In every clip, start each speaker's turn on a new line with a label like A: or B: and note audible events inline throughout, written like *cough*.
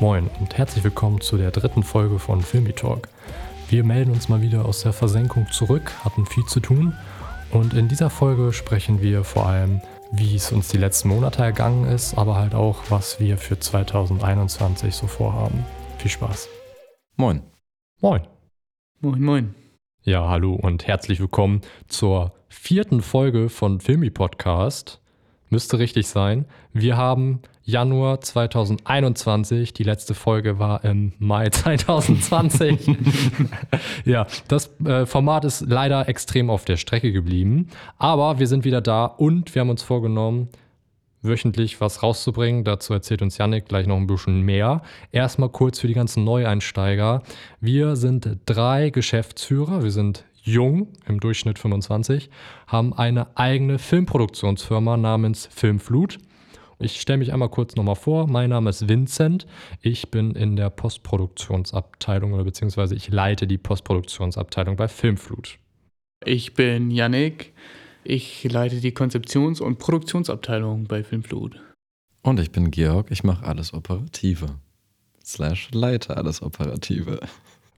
A: Moin und herzlich willkommen zu der dritten Folge von Filmi Talk. Wir melden uns mal wieder aus der Versenkung zurück, hatten viel zu tun und in dieser Folge sprechen wir vor allem, wie es uns die letzten Monate ergangen ist, aber halt auch, was wir für 2021 so vorhaben. Viel Spaß.
B: Moin.
A: Moin.
C: Moin, moin.
A: Ja, hallo und herzlich willkommen zur vierten Folge von Filmi Podcast. Müsste richtig sein. Wir haben Januar 2021. Die letzte Folge war im Mai *laughs* 2020. *laughs* ja, das äh, Format ist leider extrem auf der Strecke geblieben. Aber wir sind wieder da und wir haben uns vorgenommen, wöchentlich was rauszubringen. Dazu erzählt uns Yannick gleich noch ein bisschen mehr. Erstmal kurz für die ganzen Neueinsteiger. Wir sind drei Geschäftsführer. Wir sind jung, im Durchschnitt 25, haben eine eigene Filmproduktionsfirma namens Filmflut. Ich stelle mich einmal kurz nochmal vor. Mein Name ist Vincent. Ich bin in der Postproduktionsabteilung oder beziehungsweise ich leite die Postproduktionsabteilung bei Filmflut.
C: Ich bin Yannick. Ich leite die Konzeptions- und Produktionsabteilung bei Filmflut.
B: Und ich bin Georg. Ich mache alles Operative. Slash leite alles Operative.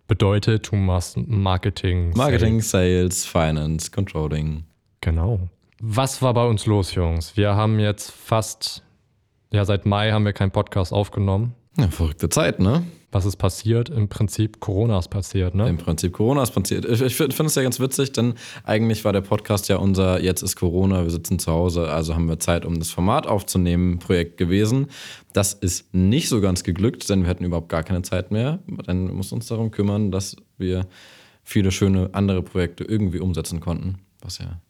A: Bedeutet, du machst Marketing.
B: Marketing, Sales, Finance, Controlling.
A: Genau. Was war bei uns los, Jungs? Wir haben jetzt fast, ja, seit Mai haben wir keinen Podcast aufgenommen.
B: Ja, verrückte Zeit, ne?
A: Was ist passiert? Im Prinzip Corona ist passiert, ne?
B: Im Prinzip Corona ist passiert. Ich, ich finde es ja ganz witzig, denn eigentlich war der Podcast ja unser Jetzt ist Corona, wir sitzen zu Hause, also haben wir Zeit, um das Format aufzunehmen, Projekt gewesen. Das ist nicht so ganz geglückt, denn wir hatten überhaupt gar keine Zeit mehr. Dann mussten wir uns darum kümmern, dass wir viele schöne andere Projekte irgendwie umsetzen konnten, was ja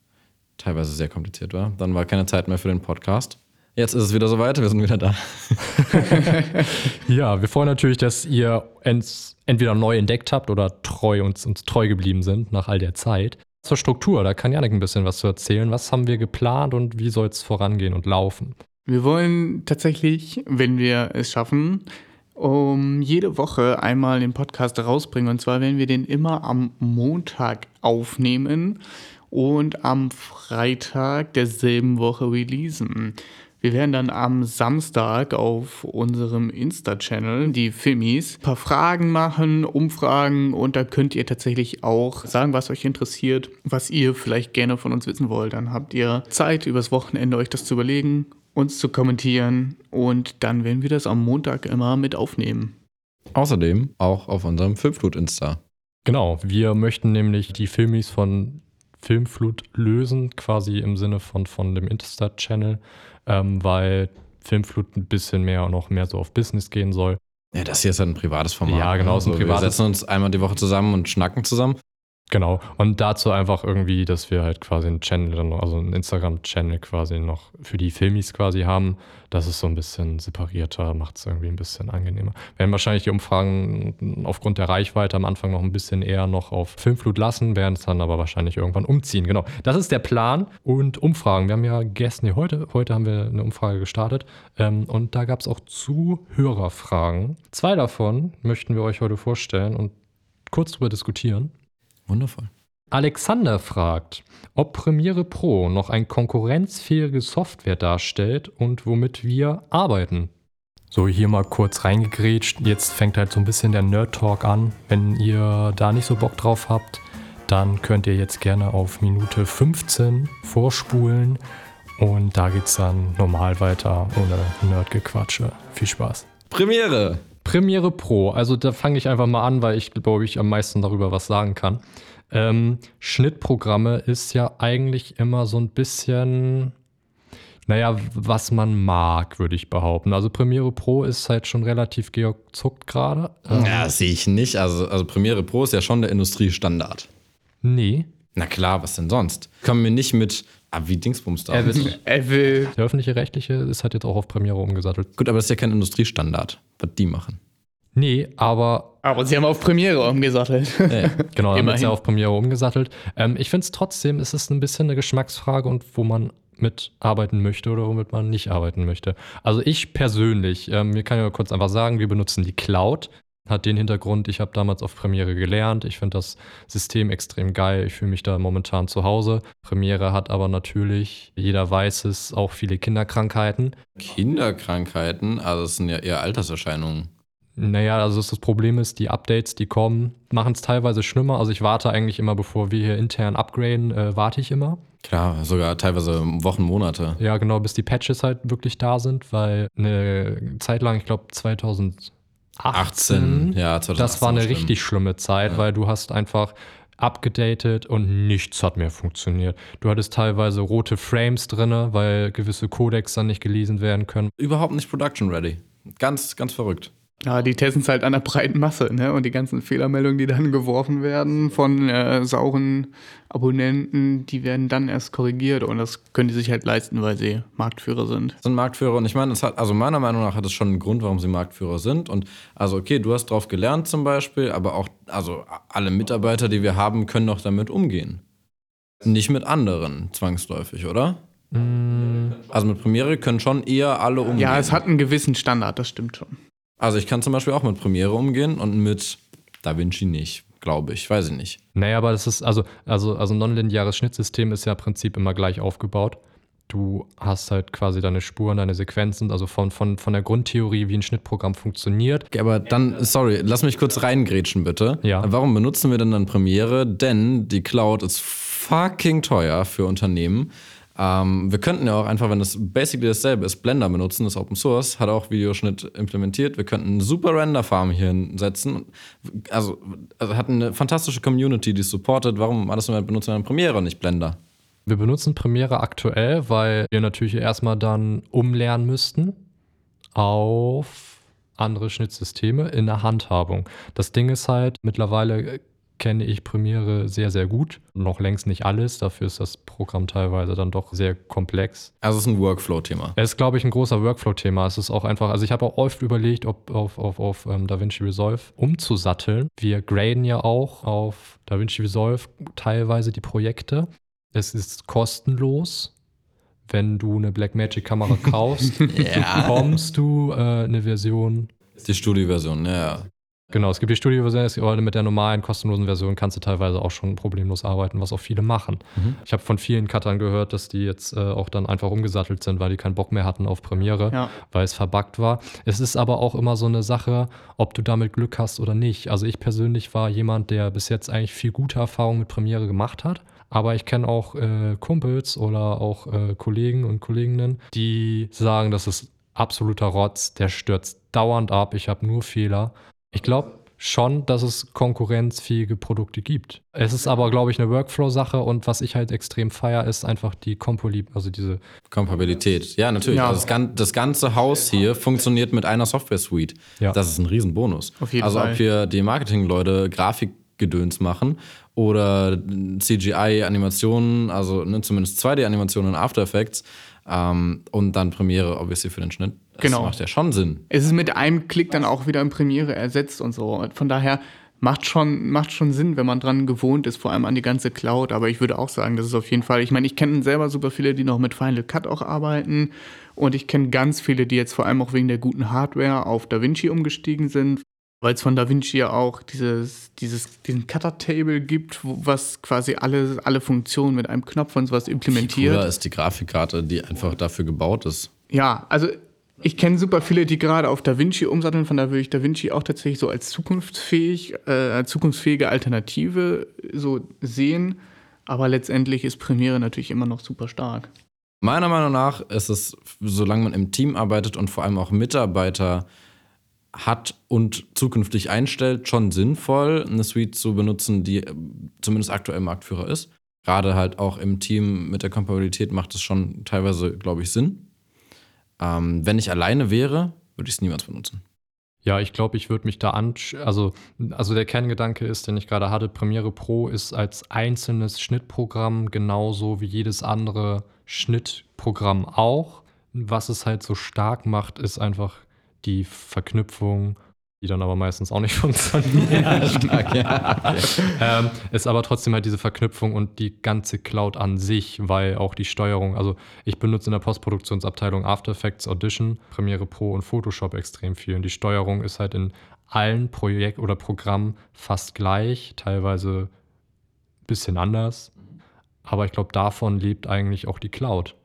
B: teilweise sehr kompliziert war. Dann war keine Zeit mehr für den Podcast. Jetzt ist es wieder soweit, wir sind wieder da. *laughs*
A: ja, wir freuen natürlich, dass ihr uns entweder neu entdeckt habt oder treu uns, uns treu geblieben sind nach all der Zeit. Zur Struktur, da kann Janik ein bisschen was zu erzählen. Was haben wir geplant und wie soll es vorangehen und laufen?
C: Wir wollen tatsächlich, wenn wir es schaffen, um jede Woche einmal den Podcast rausbringen. Und zwar werden wir den immer am Montag aufnehmen und am Freitag derselben Woche releasen. Wir werden dann am Samstag auf unserem Insta-Channel, die Filmis, ein paar Fragen machen, Umfragen und da könnt ihr tatsächlich auch sagen, was euch interessiert, was ihr vielleicht gerne von uns wissen wollt. Dann habt ihr Zeit, übers Wochenende euch das zu überlegen, uns zu kommentieren und dann werden wir das am Montag immer mit aufnehmen.
B: Außerdem auch auf unserem Filmflut-Insta.
A: Genau, wir möchten nämlich die Filmis von Filmflut lösen, quasi im Sinne von, von dem Insta-Channel ähm, weil Filmflut ein bisschen mehr und noch mehr so auf Business gehen soll.
B: Ja, das hier ist halt ein privates Format.
A: Ja, genau, ist ein
B: also
A: privates.
B: Wir setzen uns einmal die Woche zusammen und schnacken zusammen.
A: Genau. Und dazu einfach irgendwie, dass wir halt quasi einen Channel, also einen Instagram-Channel quasi noch für die Filmis quasi haben. Das ist so ein bisschen separierter, macht es irgendwie ein bisschen angenehmer. Wir werden wahrscheinlich die Umfragen aufgrund der Reichweite am Anfang noch ein bisschen eher noch auf Filmflut lassen, werden es dann aber wahrscheinlich irgendwann umziehen. Genau. Das ist der Plan. Und Umfragen. Wir haben ja gestern, nee, heute, heute haben wir eine Umfrage gestartet. Ähm, und da gab es auch Zuhörerfragen. Zwei davon möchten wir euch heute vorstellen und kurz drüber diskutieren.
B: Wundervoll.
A: Alexander fragt, ob Premiere Pro noch ein konkurrenzfähige Software darstellt und womit wir arbeiten. So, hier mal kurz reingegrätscht. Jetzt fängt halt so ein bisschen der Nerd-Talk an. Wenn ihr da nicht so Bock drauf habt, dann könnt ihr jetzt gerne auf Minute 15 vorspulen. Und da geht's dann normal weiter ohne Nerdgequatsche. Viel Spaß.
B: Premiere!
A: Premiere Pro, also da fange ich einfach mal an, weil ich glaube, ich am meisten darüber was sagen kann. Ähm, Schnittprogramme ist ja eigentlich immer so ein bisschen, naja, was man mag, würde ich behaupten. Also Premiere Pro ist halt schon relativ gezuckt gerade.
B: Ähm, ja, sehe ich nicht. Also, also Premiere Pro ist ja schon der Industriestandard.
A: Nee.
B: Na klar, was denn sonst? Kommen wir nicht mit, ah, wie Dingsbums da.
C: Er will.
A: Der öffentliche Rechtliche ist halt jetzt auch auf Premiere umgesattelt.
B: Gut, aber das ist ja kein Industriestandard, was die machen.
A: Nee, aber.
C: Aber sie haben auf Premiere umgesattelt.
B: Ja. *laughs*
A: Genau, haben jetzt ja auf Premiere umgesattelt. Ähm, ich finde es trotzdem, es ist ein bisschen eine Geschmacksfrage und wo man mitarbeiten möchte oder womit man nicht arbeiten möchte. Also ich persönlich, ähm, mir kann ja kurz einfach sagen, wir benutzen die Cloud. Hat den Hintergrund, ich habe damals auf Premiere gelernt. Ich finde das System extrem geil. Ich fühle mich da momentan zu Hause. Premiere hat aber natürlich, jeder weiß es, auch viele Kinderkrankheiten.
B: Kinderkrankheiten, also es sind ja eher Alterserscheinungen.
A: Naja, also das Problem ist, die Updates, die kommen, machen es teilweise schlimmer. Also ich warte eigentlich immer, bevor wir hier intern upgraden, äh, warte ich immer.
B: Klar, sogar teilweise Wochen, Monate.
A: Ja, genau, bis die Patches halt wirklich da sind, weil eine Zeit lang, ich glaube 2018,
B: 18, ja, 2018
A: das war eine
B: schlimm.
A: richtig schlimme Zeit, weil du hast einfach abgedatet und nichts hat mehr funktioniert. Du hattest teilweise rote Frames drin, weil gewisse Codecs dann nicht gelesen werden können.
B: Überhaupt nicht production ready. Ganz, ganz verrückt.
C: Ja, die testen es halt an der breiten Masse, ne? Und die ganzen Fehlermeldungen, die dann geworfen werden von äh, sauren Abonnenten, die werden dann erst korrigiert und das können die sich halt leisten, weil sie Marktführer sind.
B: sind Marktführer und ich meine, es hat, also meiner Meinung nach hat es schon einen Grund, warum sie Marktführer sind. Und also, okay, du hast drauf gelernt zum Beispiel, aber auch, also alle Mitarbeiter, die wir haben, können doch damit umgehen. Nicht mit anderen, zwangsläufig, oder? Also mit Premiere können schon eher alle umgehen.
C: Ja, es hat einen gewissen Standard, das stimmt schon.
B: Also ich kann zum Beispiel auch mit Premiere umgehen und mit DaVinci nicht, glaube ich. Weiß ich nicht.
A: Naja, aber das ist, also, also, also ein nonlineares Schnittsystem ist ja im Prinzip immer gleich aufgebaut. Du hast halt quasi deine Spuren, deine Sequenzen, also von, von, von der Grundtheorie, wie ein Schnittprogramm funktioniert.
B: Okay, aber dann, sorry, lass mich kurz reingrätschen, bitte.
A: Ja.
B: Warum benutzen wir denn dann Premiere? Denn die Cloud ist fucking teuer für Unternehmen. Ähm, wir könnten ja auch einfach, wenn das basically dasselbe ist, Blender benutzen, das Open Source, hat auch Videoschnitt implementiert. Wir könnten eine super Render-Farm hier hinsetzen. Also, also hat eine fantastische Community, die es supportet. Warum alles nur benutzen wir dann Premiere und nicht Blender?
A: Wir benutzen Premiere aktuell, weil wir natürlich erstmal dann umlernen müssten auf andere Schnittsysteme in der Handhabung. Das Ding ist halt, mittlerweile kenne ich Premiere sehr, sehr gut. Noch längst nicht alles, dafür ist das Programm teilweise dann doch sehr komplex.
B: Also es ist ein Workflow-Thema.
A: Es ist, glaube ich, ein großer Workflow-Thema. Es ist auch einfach, also ich habe auch oft überlegt, ob auf, auf, auf ähm, DaVinci Resolve umzusatteln. Wir graden ja auch auf DaVinci Resolve teilweise die Projekte. Es ist kostenlos. Wenn du eine Blackmagic-Kamera *laughs* kaufst, bekommst du äh, eine Version.
B: Die Studio-Version, ja, ja.
A: Genau, es gibt die Studio-Version, mit der normalen kostenlosen Version kannst du teilweise auch schon problemlos arbeiten, was auch viele machen. Ich habe von vielen Cuttern gehört, dass die jetzt äh, auch dann einfach umgesattelt sind, weil die keinen Bock mehr hatten auf Premiere,
C: Ja.
A: weil es verbuggt war. Es ist aber auch immer so eine Sache, ob du damit Glück hast oder nicht. Also ich persönlich war jemand, der bis jetzt eigentlich viel gute Erfahrungen mit Premiere gemacht hat. Aber ich kenne auch äh, Kumpels oder auch äh, Kollegen und Kolleginnen, die sagen, das ist absoluter Rotz, der stürzt dauernd ab, ich habe nur Fehler. Ich glaube schon, dass es konkurrenzfähige Produkte gibt. Es ist aber, glaube ich, eine Workflow-Sache und was ich halt extrem feier, ist einfach die Compoli, also diese
B: Kompatibilität. Ja, natürlich.
C: Ja.
B: Also das, gan das ganze Haus hier funktioniert mit einer Software-Suite.
A: Ja.
B: Das ist ein Riesenbonus.
C: Auf jeden
B: also
C: Fall.
B: ob hier die Marketing-Leute Grafikgedöns machen oder CGI-Animationen, also ne, zumindest 2D-Animationen in After Effects ähm, und dann Premiere, obviously für den Schnitt. Das
C: Genau.
B: macht ja schon Sinn.
C: Es ist mit einem Klick dann auch wieder in Premiere ersetzt und so. Von daher macht schon, macht schon Sinn, wenn man dran gewohnt ist, vor allem an die ganze Cloud. Aber ich würde auch sagen, das ist auf jeden Fall, ich meine, ich kenne selber super viele, die noch mit Final Cut auch arbeiten. Und ich kenne ganz viele, die jetzt vor allem auch wegen der guten Hardware auf DaVinci umgestiegen sind. Weil es von DaVinci ja auch dieses, dieses, diesen Cutter-Table gibt, was quasi alle, alle Funktionen mit einem Knopf und sowas implementiert.
B: Cooler ist die Grafikkarte, die einfach dafür gebaut ist.
C: Ja, also ich kenne super viele, die gerade auf DaVinci umsatteln, von daher würde ich DaVinci auch tatsächlich so als zukunftsfähig, äh, zukunftsfähige Alternative so sehen. Aber letztendlich ist Premiere natürlich immer noch super stark.
B: Meiner Meinung nach ist es, solange man im Team arbeitet und vor allem auch Mitarbeiter hat und zukünftig einstellt, schon sinnvoll, eine Suite zu benutzen, die äh, zumindest aktuell Marktführer ist. Gerade halt auch im Team mit der Kompatibilität macht es schon teilweise, glaube ich, Sinn. Ähm, wenn ich alleine wäre, würde ich es niemals benutzen.
A: Ja, ich glaube, ich würde mich da an. Also, also der Kerngedanke ist, den ich gerade hatte, Premiere Pro ist als einzelnes Schnittprogramm genauso wie jedes andere Schnittprogramm auch. Was es halt so stark macht, ist einfach die Verknüpfung, die dann aber meistens auch nicht *laughs* funktioniert.
B: Stark, ja. Okay.
A: ähm, ist aber trotzdem halt diese Verknüpfung und die ganze Cloud an sich, weil auch die Steuerung, also ich benutze in der Postproduktionsabteilung After Effects, Audition, Premiere Pro und Photoshop extrem viel. Und die Steuerung ist halt in allen Projekt oder Programmen fast gleich, teilweise ein bisschen anders. Aber ich glaube, davon lebt eigentlich auch die Cloud.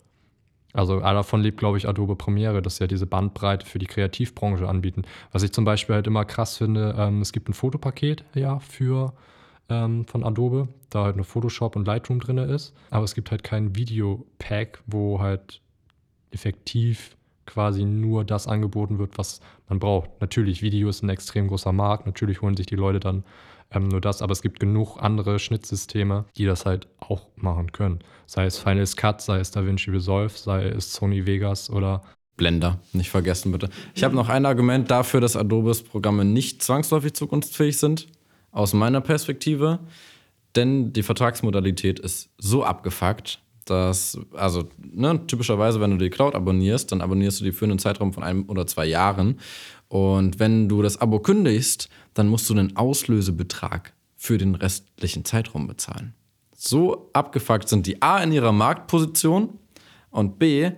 A: Also davon lebt, glaube ich, Adobe Premiere, dass sie ja diese Bandbreite für die Kreativbranche anbieten. Was ich zum Beispiel halt immer krass finde, ähm, es gibt ein Fotopaket ja für ähm, von Adobe, da halt nur Photoshop und Lightroom drin ist, aber es gibt halt kein Video-Pack, wo halt effektiv quasi nur das angeboten wird, was man braucht. Natürlich, Video ist ein extrem großer Markt, natürlich holen sich die Leute dann ähm, nur das, aber es gibt genug andere Schnittsysteme, die das halt auch machen können. Sei es Final Cut, sei es DaVinci Resolve, sei es Sony Vegas oder
B: Blender, nicht vergessen bitte. Ich habe noch ein Argument dafür, dass Adobes Programme nicht zwangsläufig zukunftsfähig sind, aus meiner Perspektive. Denn die Vertragsmodalität ist so abgefuckt, dass, also ne, typischerweise, wenn du die Cloud abonnierst, dann abonnierst du die für einen Zeitraum von einem oder zwei Jahren. Und wenn du das Abo kündigst, dann musst du einen Auslösebetrag für den restlichen Zeitraum bezahlen. So abgefuckt sind die A in ihrer Marktposition und B,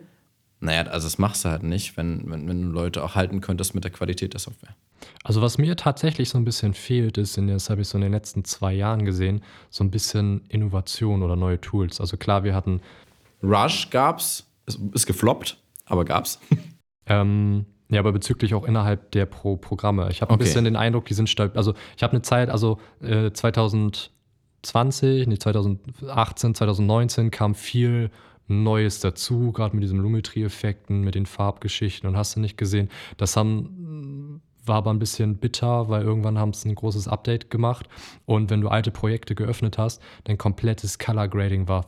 B: naja, also das machst du halt nicht, wenn, wenn, wenn du Leute auch halten könntest mit der Qualität der Software.
A: Also was mir tatsächlich so ein bisschen fehlt, ist, in, das habe ich so in den letzten zwei Jahren gesehen, so ein bisschen Innovation oder neue Tools. Also klar, wir hatten
B: Rush gab's, ist, ist gefloppt, aber gab's. *laughs*
A: ähm, ja, aber bezüglich auch innerhalb der Pro Programme. Ich habe ein
B: Okay.
A: bisschen den Eindruck, die sind stabil. Also ich habe eine Zeit, also äh, 2020, nee, 2018, 2019 kam viel Neues dazu, gerade mit diesen Lumetri-Effekten, mit den Farbgeschichten und hast du nicht gesehen. Das haben, war aber ein bisschen bitter, weil irgendwann haben sie ein großes Update gemacht und wenn du alte Projekte geöffnet hast, dein komplettes Color Grading war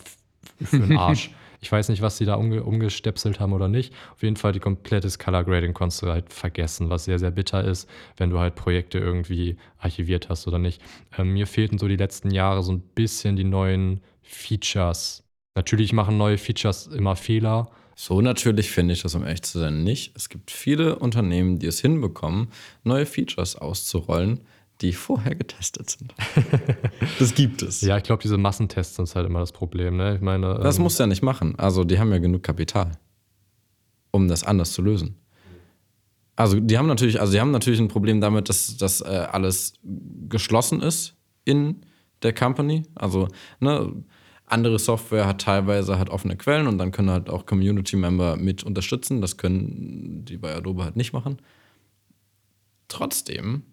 A: für den *laughs* Arsch. Ich weiß nicht, was sie da umge umgestepselt haben oder nicht. Auf jeden Fall, die komplettes Color Grading konntest du halt vergessen, was sehr, sehr bitter ist, wenn du halt Projekte irgendwie archiviert hast oder nicht. Ähm, mir fehlten so die letzten Jahre so ein bisschen die neuen Features. Natürlich machen neue Features immer Fehler.
B: So natürlich finde ich das, um ehrlich zu sein, nicht. Es gibt viele Unternehmen, die es hinbekommen, neue Features auszurollen, die vorher getestet sind. *laughs* das gibt es.
A: Ja, ich glaube, diese Massentests sind halt immer das Problem. Ne? Ich meine,
B: Das
A: ähm,
B: musst du ja nicht machen. Also, die haben ja genug Kapital, um das anders zu lösen. Also, die haben natürlich, also die haben natürlich ein Problem damit, dass das äh, alles geschlossen ist in der Company. Also, ne, andere Software hat teilweise halt offene Quellen und dann können halt auch Community-Member mit unterstützen. Das können die bei Adobe halt nicht machen. Trotzdem,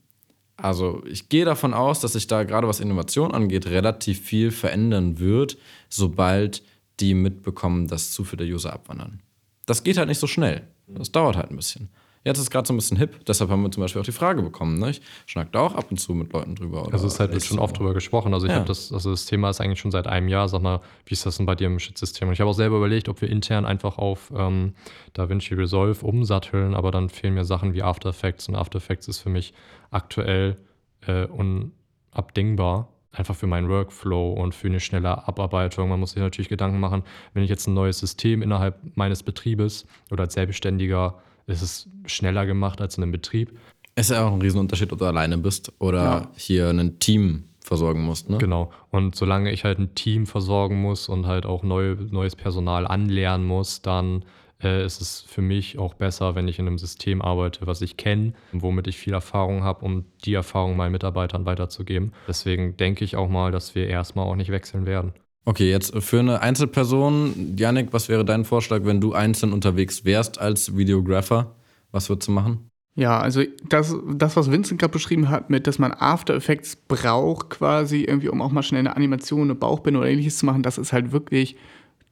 B: also ich gehe davon aus, dass sich da gerade was Innovation angeht, relativ viel verändern wird, sobald die mitbekommen, dass zu viele User abwandern. Das geht halt nicht so schnell. Das dauert halt ein bisschen. Jetzt ist gerade so ein bisschen hip, deshalb haben wir zum Beispiel auch die Frage bekommen. Ne? Ich schnack da auch ab und zu mit Leuten drüber. Oder
A: Also es ist halt wird schon
B: so.
A: oft drüber gesprochen. Also ich
B: Ja.
A: habe das, also das Thema ist eigentlich schon seit einem Jahr. Sag mal, wie ist das denn bei dir im Shitsystem? Und ich habe auch selber überlegt, ob wir intern einfach auf ähm, DaVinci Resolve umsatteln, aber dann fehlen mir Sachen wie After Effects und After Effects ist für mich aktuell äh, unabdingbar. Einfach für meinen Workflow und für eine schnelle Abarbeitung. Man muss sich natürlich Gedanken machen, wenn ich jetzt ein neues System innerhalb meines Betriebes oder als Selbstständiger ist es schneller gemacht als in einem Betrieb.
B: Ist ja auch ein Riesenunterschied, ob du alleine bist oder
C: Ja.
B: hier ein Team versorgen musst. Ne?
A: Genau. Und solange ich halt ein Team versorgen muss und halt auch neu, neues Personal anlernen muss, dann äh, ist es für mich auch besser, wenn ich in einem System arbeite, was ich kenne, womit ich viel Erfahrung habe, um die Erfahrung meinen Mitarbeitern weiterzugeben. Deswegen denke ich auch mal, dass wir erstmal auch nicht wechseln werden.
B: Okay, jetzt für eine Einzelperson, Janik, was wäre dein Vorschlag, wenn du einzeln unterwegs wärst als Videographer? Was würdest du machen?
C: Ja, also das, das was Vincent gerade beschrieben hat, mit dass man After Effects braucht, quasi irgendwie, um auch mal schnell eine Animation, eine Bauchbinde oder ähnliches zu machen, das ist halt wirklich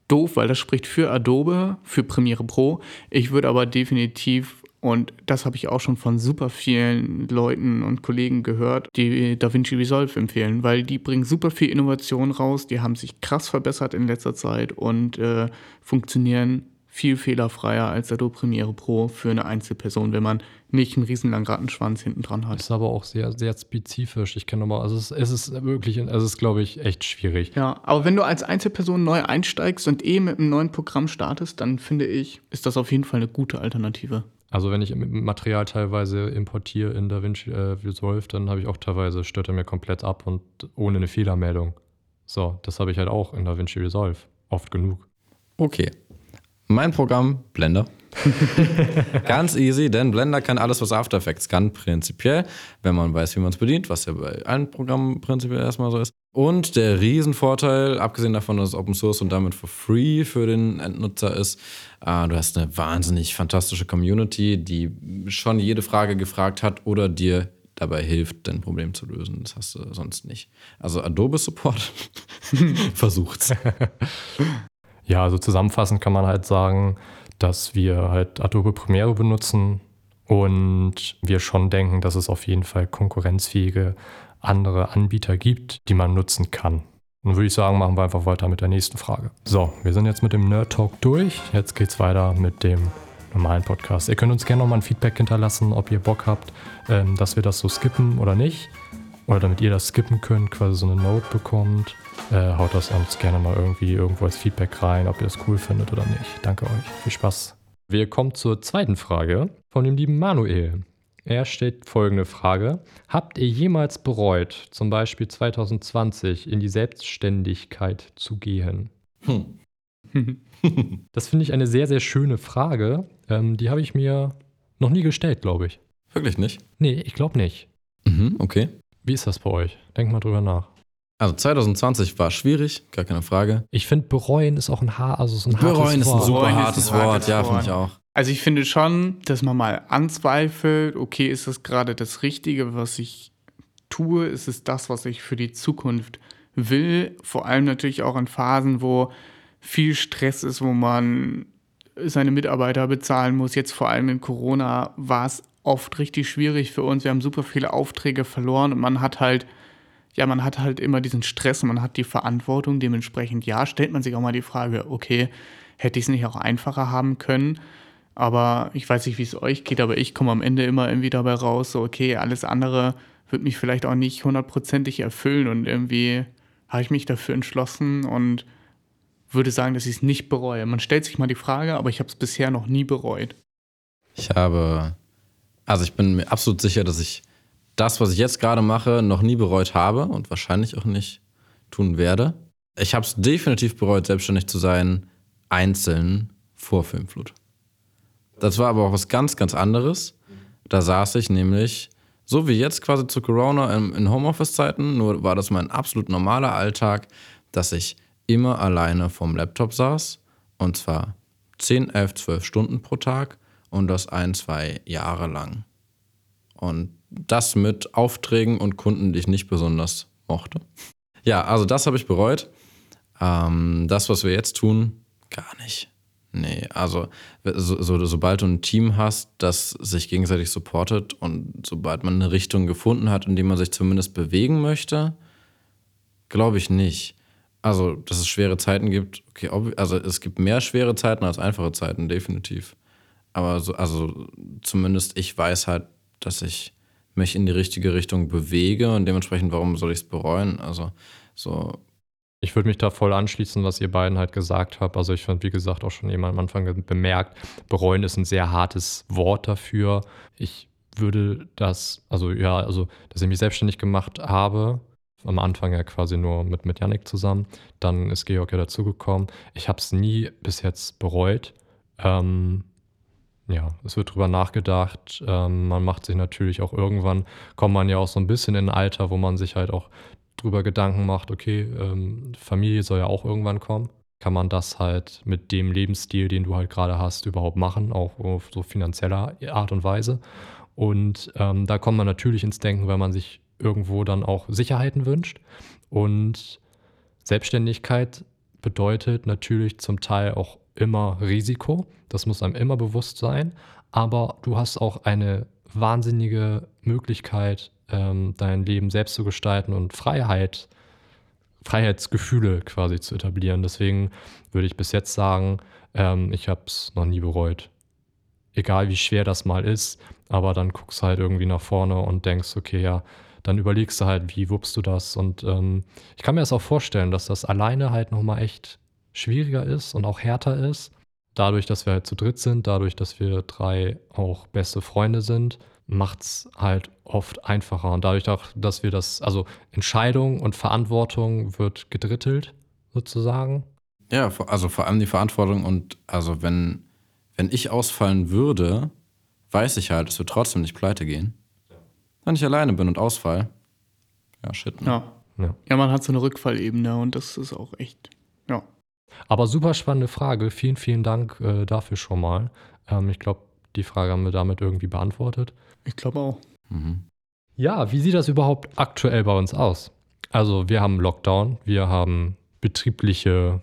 C: doof, weil das spricht für Adobe, für Premiere Pro. Ich würde aber definitiv, und das habe ich auch schon von super vielen Leuten und Kollegen gehört, die DaVinci Resolve empfehlen, weil die bringen super viel Innovation raus, die haben sich krass verbessert in letzter Zeit und äh, funktionieren viel fehlerfreier als Adobe Premiere Pro für eine Einzelperson, wenn man nicht einen riesenlangen Rattenschwanz hinten dran hat.
A: Ist aber auch sehr, sehr spezifisch. Ich kenne nochmal, also es, es ist wirklich, es ist, glaube ich, echt schwierig.
C: Ja, aber wenn du als Einzelperson neu einsteigst und eh mit einem neuen Programm startest, dann finde ich, ist das auf jeden Fall eine gute Alternative.
A: Also wenn ich Material teilweise importiere in DaVinci äh, Resolve, dann habe ich auch teilweise, stört er mir komplett ab und ohne eine Fehlermeldung. So, das habe ich halt auch in DaVinci Resolve. Oft genug.
B: Okay. Mein Programm, Blender. *laughs* Ganz easy, denn Blender kann alles, was After Effects kann, prinzipiell, wenn man weiß, wie man es bedient, was ja bei allen Programmen prinzipiell erstmal so ist. Und der Riesenvorteil, abgesehen davon, dass es Open Source und damit for free für den Endnutzer ist, äh, du hast eine wahnsinnig fantastische Community, die schon jede Frage gefragt hat oder dir dabei hilft, dein Problem zu lösen. Das hast du sonst nicht. Also Adobe Support *laughs* versucht's. *laughs*
A: Ja, also zusammenfassend kann man halt sagen, dass wir halt Adobe Premiere benutzen und wir schon denken, dass es auf jeden Fall konkurrenzfähige andere Anbieter gibt, die man nutzen kann. Dann würde ich sagen, machen wir einfach weiter mit der nächsten Frage. So, wir sind jetzt mit dem Nerd Talk durch. Jetzt geht's weiter mit dem normalen Podcast. Ihr könnt uns gerne nochmal ein Feedback hinterlassen, ob ihr Bock habt, ähm, dass wir das so skippen oder nicht. Oder damit ihr das skippen könnt, quasi so eine Note bekommt. Äh, haut das uns gerne mal irgendwie irgendwo als Feedback rein, ob ihr das cool findet oder nicht. Danke euch. Viel Spaß. Wir kommen zur zweiten Frage von dem lieben Manuel. Er stellt folgende Frage. Habt ihr jemals bereut, zum Beispiel 2020 in die Selbstständigkeit zu gehen? Hm. *laughs* das finde ich eine sehr, sehr schöne Frage. Ähm, die habe ich mir noch nie gestellt, glaube ich.
B: Wirklich nicht?
A: Nee, ich glaube nicht.
B: Mhm, okay.
A: Wie ist das bei euch? Denkt mal drüber nach.
B: Also 2020 war schwierig, gar keine Frage.
A: Ich finde, bereuen ist auch ein, ha also so ein
B: bereuen
A: hartes
B: Wort. Bereuen ist ein super
C: Bereuen
B: hartes,
C: ist ein hartes
B: Wort, ja,
C: Wort.
B: finde ich auch.
C: Also ich finde schon, dass man mal anzweifelt, okay, ist das gerade das Richtige, was ich tue? Ist es das, was ich für die Zukunft will? Vor allem natürlich auch in Phasen, wo viel Stress ist, wo man seine Mitarbeiter bezahlen muss. Jetzt vor allem in Corona war es oft richtig schwierig für uns. Wir haben super viele Aufträge verloren und man hat halt, ja, man hat halt immer diesen Stress man hat die Verantwortung. Dementsprechend, ja, stellt man sich auch mal die Frage, okay, hätte ich es nicht auch einfacher haben können? Aber ich weiß nicht, wie es euch geht, aber ich komme am Ende immer irgendwie dabei raus, so, okay, alles andere wird mich vielleicht auch nicht hundertprozentig erfüllen und irgendwie habe ich mich dafür entschlossen und würde sagen, dass ich es nicht bereue. Man stellt sich mal die Frage, aber ich habe es bisher noch nie bereut.
B: Ich habe, also ich bin mir absolut sicher, dass ich das, was ich jetzt gerade mache, noch nie bereut habe und wahrscheinlich auch nicht tun werde. Ich habe es definitiv bereut, selbstständig zu sein, einzeln vor Filmflut. Das war aber auch was ganz, ganz anderes. Da saß ich nämlich, so wie jetzt quasi zu Corona in, Homeoffice-Zeiten, nur war das mein absolut normaler Alltag, dass ich immer alleine vorm Laptop saß und zwar 10, 11, 12 Stunden pro Tag und das ein, zwei Jahre lang. Und das mit Aufträgen und Kunden, die ich nicht besonders mochte. Ja, also das habe ich bereut. Ähm, das, was wir jetzt tun, gar nicht. Nee, also so, so, sobald du ein Team hast, das sich gegenseitig supportet und sobald man eine Richtung gefunden hat, in die man sich zumindest bewegen möchte, glaube ich nicht. Also, dass es schwere Zeiten gibt, okay, also es gibt mehr schwere Zeiten als einfache Zeiten, definitiv. Aber so, also zumindest ich weiß halt, dass ich mich in die richtige Richtung bewege und dementsprechend, warum soll ich es bereuen? Also so
A: Ich würde mich da voll anschließen, was ihr beiden halt gesagt habt. Also ich fand, wie gesagt, auch schon eben am Anfang bemerkt, bereuen ist ein sehr hartes Wort dafür. Ich würde das, also ja, also dass ich mich selbstständig gemacht habe, am Anfang ja quasi nur mit, mit Yannick zusammen, dann ist Georg ja dazugekommen. Ich habe es nie bis jetzt bereut. Ähm, ja, es wird drüber nachgedacht. Ähm, man macht sich natürlich auch irgendwann, kommt man ja auch so ein bisschen in ein Alter, wo man sich halt auch drüber Gedanken macht, okay, ähm, Familie soll ja auch irgendwann kommen. Kann man das halt mit dem Lebensstil, den du halt gerade hast, überhaupt machen, auch auf so finanzieller Art und Weise? Und ähm, da kommt man natürlich ins Denken, weil man sich irgendwo dann auch Sicherheiten wünscht. Und Selbstständigkeit bedeutet natürlich zum Teil auch immer Risiko. Das muss einem immer bewusst sein. Aber du hast auch eine wahnsinnige Möglichkeit, ähm, dein Leben selbst zu gestalten und Freiheit, Freiheitsgefühle quasi zu etablieren. Deswegen würde ich bis jetzt sagen, ähm, ich habe es noch nie bereut. Egal wie schwer das mal ist, aber dann guckst du halt irgendwie nach vorne und denkst, okay, ja, dann überlegst du halt, wie wuppst du das. Und ähm, ich kann mir das auch vorstellen, dass das alleine halt nochmal echt schwieriger ist und auch härter ist. Dadurch, dass wir halt zu dritt sind, dadurch, dass wir drei auch beste Freunde sind, macht es halt oft einfacher. Und dadurch auch, dass wir das, also Entscheidung und Verantwortung wird gedrittelt, sozusagen.
B: Ja, also vor allem die Verantwortung und also wenn, wenn ich ausfallen würde, weiß ich halt, es wird trotzdem nicht pleite gehen. Wenn ich alleine bin und ausfall, ja, shit. Ne?
C: Ja.
A: Ja.
C: ja, man hat so eine Rückfallebene und das ist auch echt, ja.
A: Aber super spannende Frage. Vielen, vielen Dank äh, dafür schon mal. Ähm, ich glaube, die Frage haben wir damit irgendwie beantwortet.
C: Ich glaube auch.
B: Mhm.
A: Ja, wie sieht das überhaupt aktuell bei uns aus? Also wir haben Lockdown, wir haben betriebliche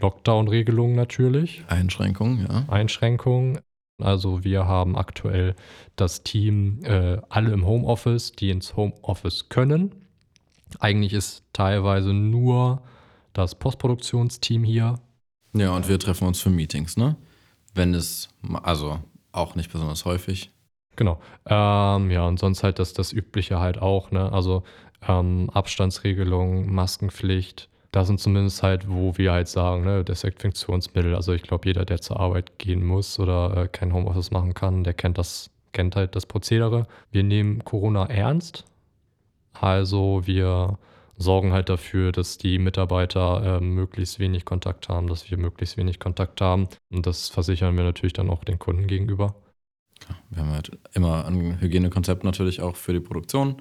A: Lockdown-Regelungen natürlich,
B: Einschränkungen, ja.
A: Einschränkungen. Also wir haben aktuell das Team äh, alle im Homeoffice, die ins Homeoffice können. Eigentlich ist teilweise nur das Postproduktionsteam hier.
B: Ja, und wir treffen uns für Meetings, ne? Wenn es, also auch nicht besonders häufig.
A: Genau. Ähm, ja, und sonst halt das, das Übliche halt auch, ne? Also ähm, Abstandsregelung, Maskenpflicht. Das sind zumindest halt, wo wir halt sagen, ne, Desinfektionsmittel. Also ich glaube, jeder, der zur Arbeit gehen muss oder äh, kein Homeoffice machen kann, der kennt das, kennt halt das Prozedere. Wir nehmen Corona ernst. Also wir sorgen halt dafür, dass die Mitarbeiter äh, möglichst wenig Kontakt haben, dass wir möglichst wenig Kontakt haben. Und das versichern wir natürlich dann auch den Kunden gegenüber.
B: Wir haben halt immer ein Hygienekonzept natürlich auch für die Produktion.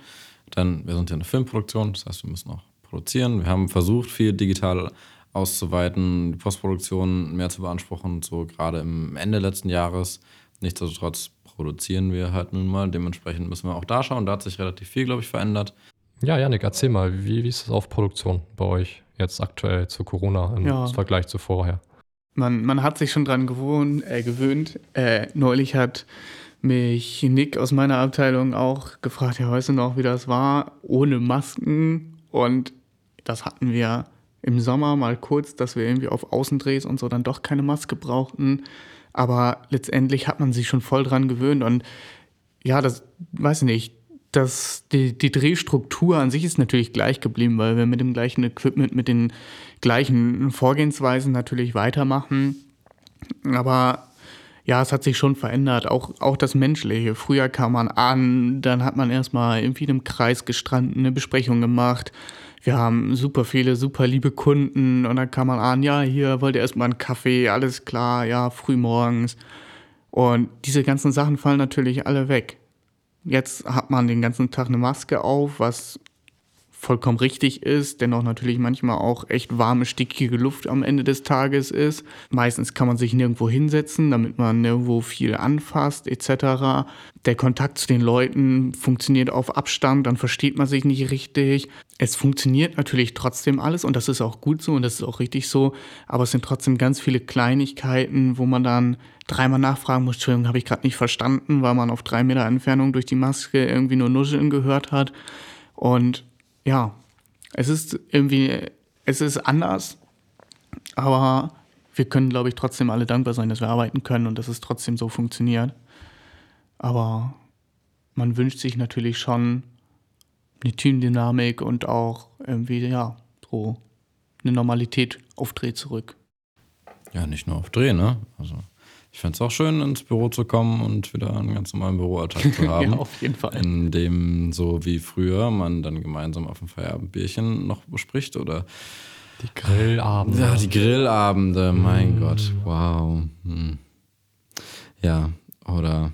B: Dann, wir sind ja eine Filmproduktion, das heißt, wir müssen auch produzieren. Wir haben versucht, viel digital auszuweiten, die Postproduktion mehr zu beanspruchen, so gerade im Ende letzten Jahres. Nichtsdestotrotz produzieren wir halt nun mal. Dementsprechend müssen wir auch da schauen. Da hat sich relativ viel, glaube ich, verändert.
A: Ja, Janik, erzähl mal, wie, wie ist es auf Produktion bei euch jetzt aktuell zu Corona im
C: Ja.
A: Vergleich zu vorher?
C: Man, man hat sich schon dran gewohnt, äh, gewöhnt. Äh, neulich hat mich Nick aus meiner Abteilung auch gefragt, ja, weißt du noch, wie das war, ohne Masken. Und das hatten wir im Sommer mal kurz, dass wir irgendwie auf Außendrehs und so dann doch keine Maske brauchten. Aber letztendlich hat man sich schon voll dran gewöhnt. Und ja, das weiß ich nicht. Das, die, die Drehstruktur an sich ist natürlich gleich geblieben, weil wir mit dem gleichen Equipment, mit den gleichen Vorgehensweisen natürlich weitermachen. Aber ja, es hat sich schon verändert, auch, auch das Menschliche. Früher kam man an, dann hat man erstmal irgendwie in einem Kreis gestanden, eine Besprechung gemacht. Wir haben super viele, super liebe Kunden und dann kam man an, ja, hier wollt ihr erstmal einen Kaffee, alles klar, ja, frühmorgens. Und diese ganzen Sachen fallen natürlich alle weg. Jetzt hat man den ganzen Tag eine Maske auf, was vollkommen richtig ist, dennoch natürlich manchmal auch echt warme, stickige Luft am Ende des Tages ist. Meistens kann man sich nirgendwo hinsetzen, damit man nirgendwo viel anfasst etc. Der Kontakt zu den Leuten funktioniert auf Abstand, dann versteht man sich nicht richtig. Es funktioniert natürlich trotzdem alles und das ist auch gut so und das ist auch richtig so, aber es sind trotzdem ganz viele Kleinigkeiten, wo man dann dreimal nachfragen muss, Entschuldigung, habe ich gerade nicht verstanden, weil man auf drei Meter Entfernung durch die Maske irgendwie nur Nuscheln gehört hat. Und ja, es ist irgendwie, es ist anders, aber wir können, glaube ich, trotzdem alle dankbar sein, dass wir arbeiten können und dass es trotzdem so funktioniert. Aber man wünscht sich natürlich schon eine Teamdynamik und auch irgendwie, ja, so eine Normalität auf Dreh zurück.
B: Ja, nicht nur auf Dreh, ne? Also ich fände es auch schön, ins Büro zu kommen und wieder einen ganz normalen Büroalltag zu *laughs* haben.
C: ja, auf jeden Fall.
B: in dem so wie früher man dann gemeinsam auf dem Feierabendbierchen noch bespricht oder
A: Die Grillabende.
B: ja die Grillabende, mein Gott, wow. Hm. Ja, oder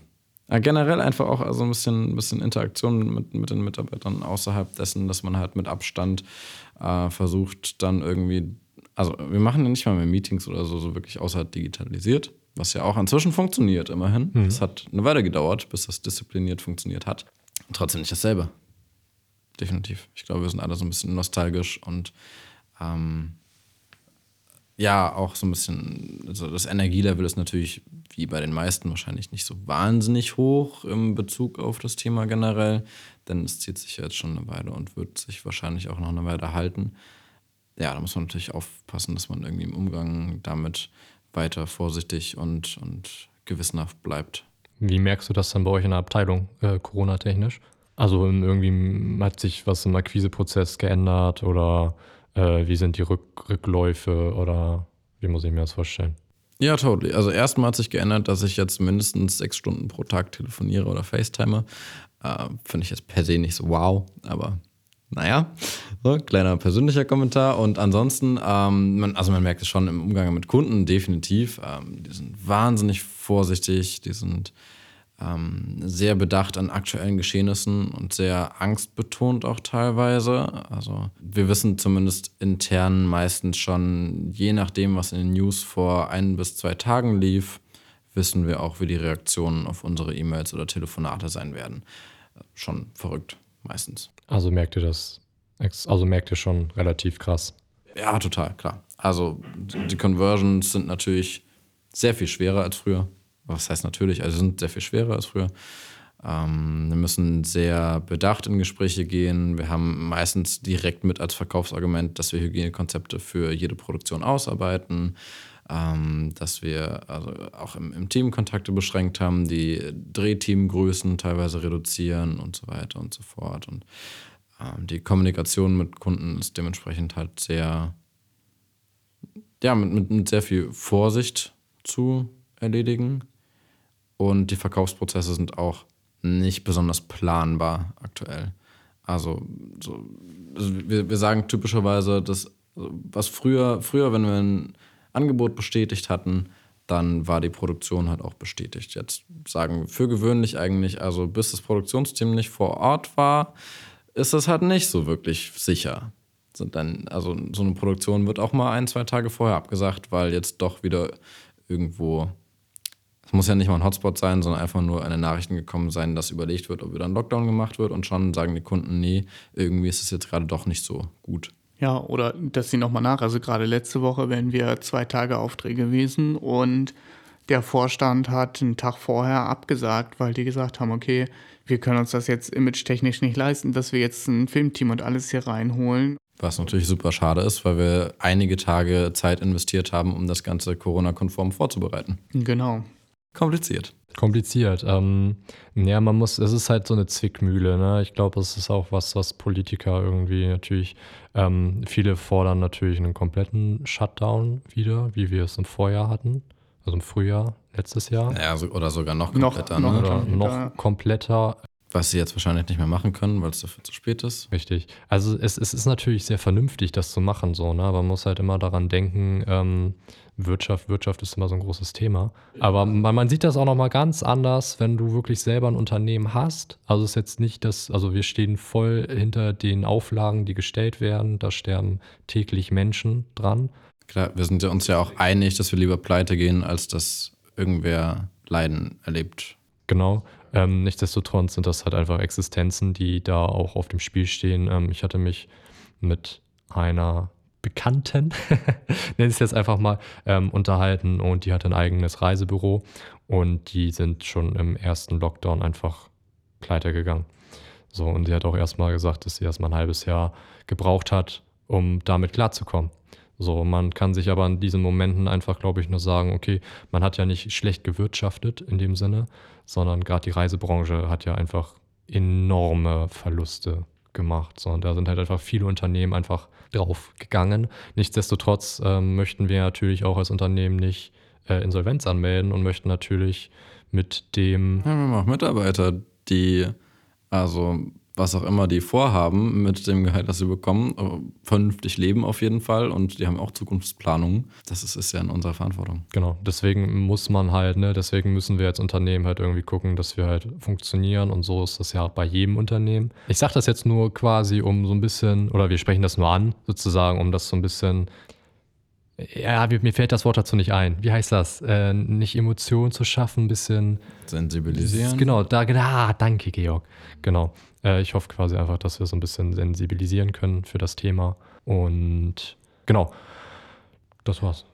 B: ja, generell einfach auch also ein bisschen, bisschen Interaktion mit, mit den Mitarbeitern außerhalb dessen, dass man halt mit Abstand äh, versucht dann irgendwie, also wir machen ja nicht mal mehr Meetings oder so, so wirklich außerhalb digitalisiert, was ja auch inzwischen funktioniert immerhin. Es hat eine Weile gedauert, bis das diszipliniert funktioniert hat. Trotzdem nicht dasselbe. Definitiv. Ich glaube, wir sind alle so ein bisschen nostalgisch und ähm, ja, auch so ein bisschen, also das Energielevel ist natürlich wie bei den meisten wahrscheinlich nicht so wahnsinnig hoch im Bezug auf das Thema generell, denn es zieht sich ja jetzt schon eine Weile und wird sich wahrscheinlich auch noch eine Weile halten. Ja, da muss man natürlich aufpassen, dass man irgendwie im Umgang damit weiter vorsichtig und, und gewissenhaft bleibt.
A: Wie merkst du das dann bei euch in der Abteilung, äh, Corona-technisch? Also irgendwie hat sich was im Akquiseprozess geändert oder äh, wie sind die Rück Rückläufe oder wie muss ich mir das vorstellen?
B: Ja, totally. Also erstmal hat sich geändert, dass ich jetzt mindestens sechs Stunden pro Tag telefoniere oder FaceTime. Äh, Finde ich jetzt per se nicht so wow, aber naja, so, kleiner persönlicher Kommentar. Und ansonsten, ähm, man, also man merkt es schon im Umgang mit Kunden definitiv. Ähm, die sind wahnsinnig vorsichtig, die sind ähm, sehr bedacht an aktuellen Geschehnissen und sehr angstbetont auch teilweise. Also wir wissen zumindest intern meistens schon, je nachdem, was in den News vor ein bis zwei Tagen lief, wissen wir auch, wie die Reaktionen auf unsere E-Mails oder Telefonate sein werden. Schon verrückt, meistens.
A: Also merkt ihr das, also merkt ihr schon relativ krass.
B: Ja, total, klar. Also die Conversions sind natürlich sehr viel schwerer als früher. Was heißt natürlich? Also sind sehr viel schwerer als früher. Ähm, wir müssen sehr bedacht in Gespräche gehen. Wir haben meistens direkt mit als Verkaufsargument, dass wir Hygienekonzepte für jede Produktion ausarbeiten, ähm, dass wir also auch im, im, Team Kontakte beschränkt haben, die Drehteamgrößen teilweise reduzieren und so weiter und so fort. Und ähm, die Kommunikation mit Kunden ist dementsprechend halt sehr, ja, mit, mit, mit sehr viel Vorsicht zu erledigen. Und die Verkaufsprozesse sind auch nicht besonders planbar aktuell. Also, so, also wir, wir sagen typischerweise, dass was früher, früher, wenn wir ein Angebot bestätigt hatten, dann war die Produktion halt auch bestätigt. Jetzt sagen für gewöhnlich eigentlich, also bis das Produktionsteam nicht vor Ort war, ist das halt nicht so wirklich sicher. Dann, also so eine Produktion wird auch mal ein, zwei Tage vorher abgesagt, weil jetzt doch wieder irgendwo, es muss ja nicht mal ein Hotspot sein, sondern einfach nur eine Nachrichten gekommen sein, dass überlegt wird, ob wieder ein Lockdown gemacht wird und schon sagen die Kunden, nee, irgendwie ist es jetzt gerade doch nicht so gut.
C: Ja, oder dass sie nochmal nach. Also gerade letzte Woche wären wir zwei Tage Aufträge gewesen und der Vorstand hat einen Tag vorher abgesagt, weil die gesagt haben, okay, wir können uns das jetzt image-technisch nicht leisten, dass wir jetzt ein Filmteam und alles hier reinholen.
B: Was natürlich super schade ist, weil wir einige Tage Zeit investiert haben, um das Ganze Corona-konform vorzubereiten.
C: Genau.
B: Kompliziert.
A: Kompliziert. Ähm, ja, man muss, es ist halt so eine Zwickmühle. Ne? Ich glaube, es ist auch was, was Politiker irgendwie natürlich, ähm, viele fordern natürlich einen kompletten Shutdown wieder, wie wir es im Vorjahr hatten. Also im Frühjahr, letztes Jahr.
B: Ja, oder sogar noch kompletter.
A: Noch,
B: ne?
A: oder noch kompletter.
B: Was sie jetzt wahrscheinlich nicht mehr machen können, weil es dafür zu spät ist.
A: Richtig. Also es, es ist natürlich sehr vernünftig, das zu machen, so, ne? Aber man muss halt immer daran denken, ähm, Wirtschaft, Wirtschaft ist immer so ein großes Thema. Aber man, man sieht das auch nochmal ganz anders, wenn du wirklich selber ein Unternehmen hast. Also es ist jetzt nicht das, also wir stehen voll hinter den Auflagen, die gestellt werden. Da sterben täglich Menschen dran.
B: Klar, wir sind uns ja auch einig, dass wir lieber pleite gehen, als dass irgendwer Leiden erlebt.
A: Genau. Ähm, nichtsdestotrotz sind das halt einfach Existenzen, die da auch auf dem Spiel stehen. Ähm, ich hatte mich mit einer Bekannten, *laughs* nenne ich es jetzt einfach mal, ähm, unterhalten und die hat ein eigenes Reisebüro und die sind schon im ersten Lockdown einfach pleite gegangen. So, und sie hat auch erstmal gesagt, dass sie erstmal ein halbes Jahr gebraucht hat, um damit klarzukommen. So, man kann sich aber in diesen Momenten einfach, glaube ich, nur sagen, okay, man hat ja nicht schlecht gewirtschaftet in dem Sinne, sondern gerade die Reisebranche hat ja einfach enorme Verluste gemacht. So, und da sind halt einfach viele Unternehmen einfach drauf gegangen. Nichtsdestotrotz äh, möchten wir natürlich auch als Unternehmen nicht äh, Insolvenz anmelden und möchten natürlich mit dem.
B: Ja, wir haben auch Mitarbeiter, die also was auch immer die vorhaben mit dem Gehalt, das sie bekommen, vernünftig leben auf jeden Fall und die haben auch Zukunftsplanungen. Das ist, ist ja in unserer Verantwortung.
A: Genau, deswegen muss man halt, ne, deswegen müssen wir als Unternehmen halt irgendwie gucken, dass wir halt funktionieren und so ist das ja bei jedem Unternehmen. Ich sage das jetzt nur quasi, um so ein bisschen, oder wir sprechen das nur an, sozusagen, um das so ein bisschen ja, mir, fällt das Wort dazu nicht ein. Wie heißt das? Äh, nicht Emotionen zu schaffen, ein bisschen.
B: Sensibilisieren.
A: Genau, da, ah, danke, Georg. Genau. Äh, ich hoffe quasi einfach, dass wir so ein bisschen sensibilisieren können für das Thema. Und genau, das war's.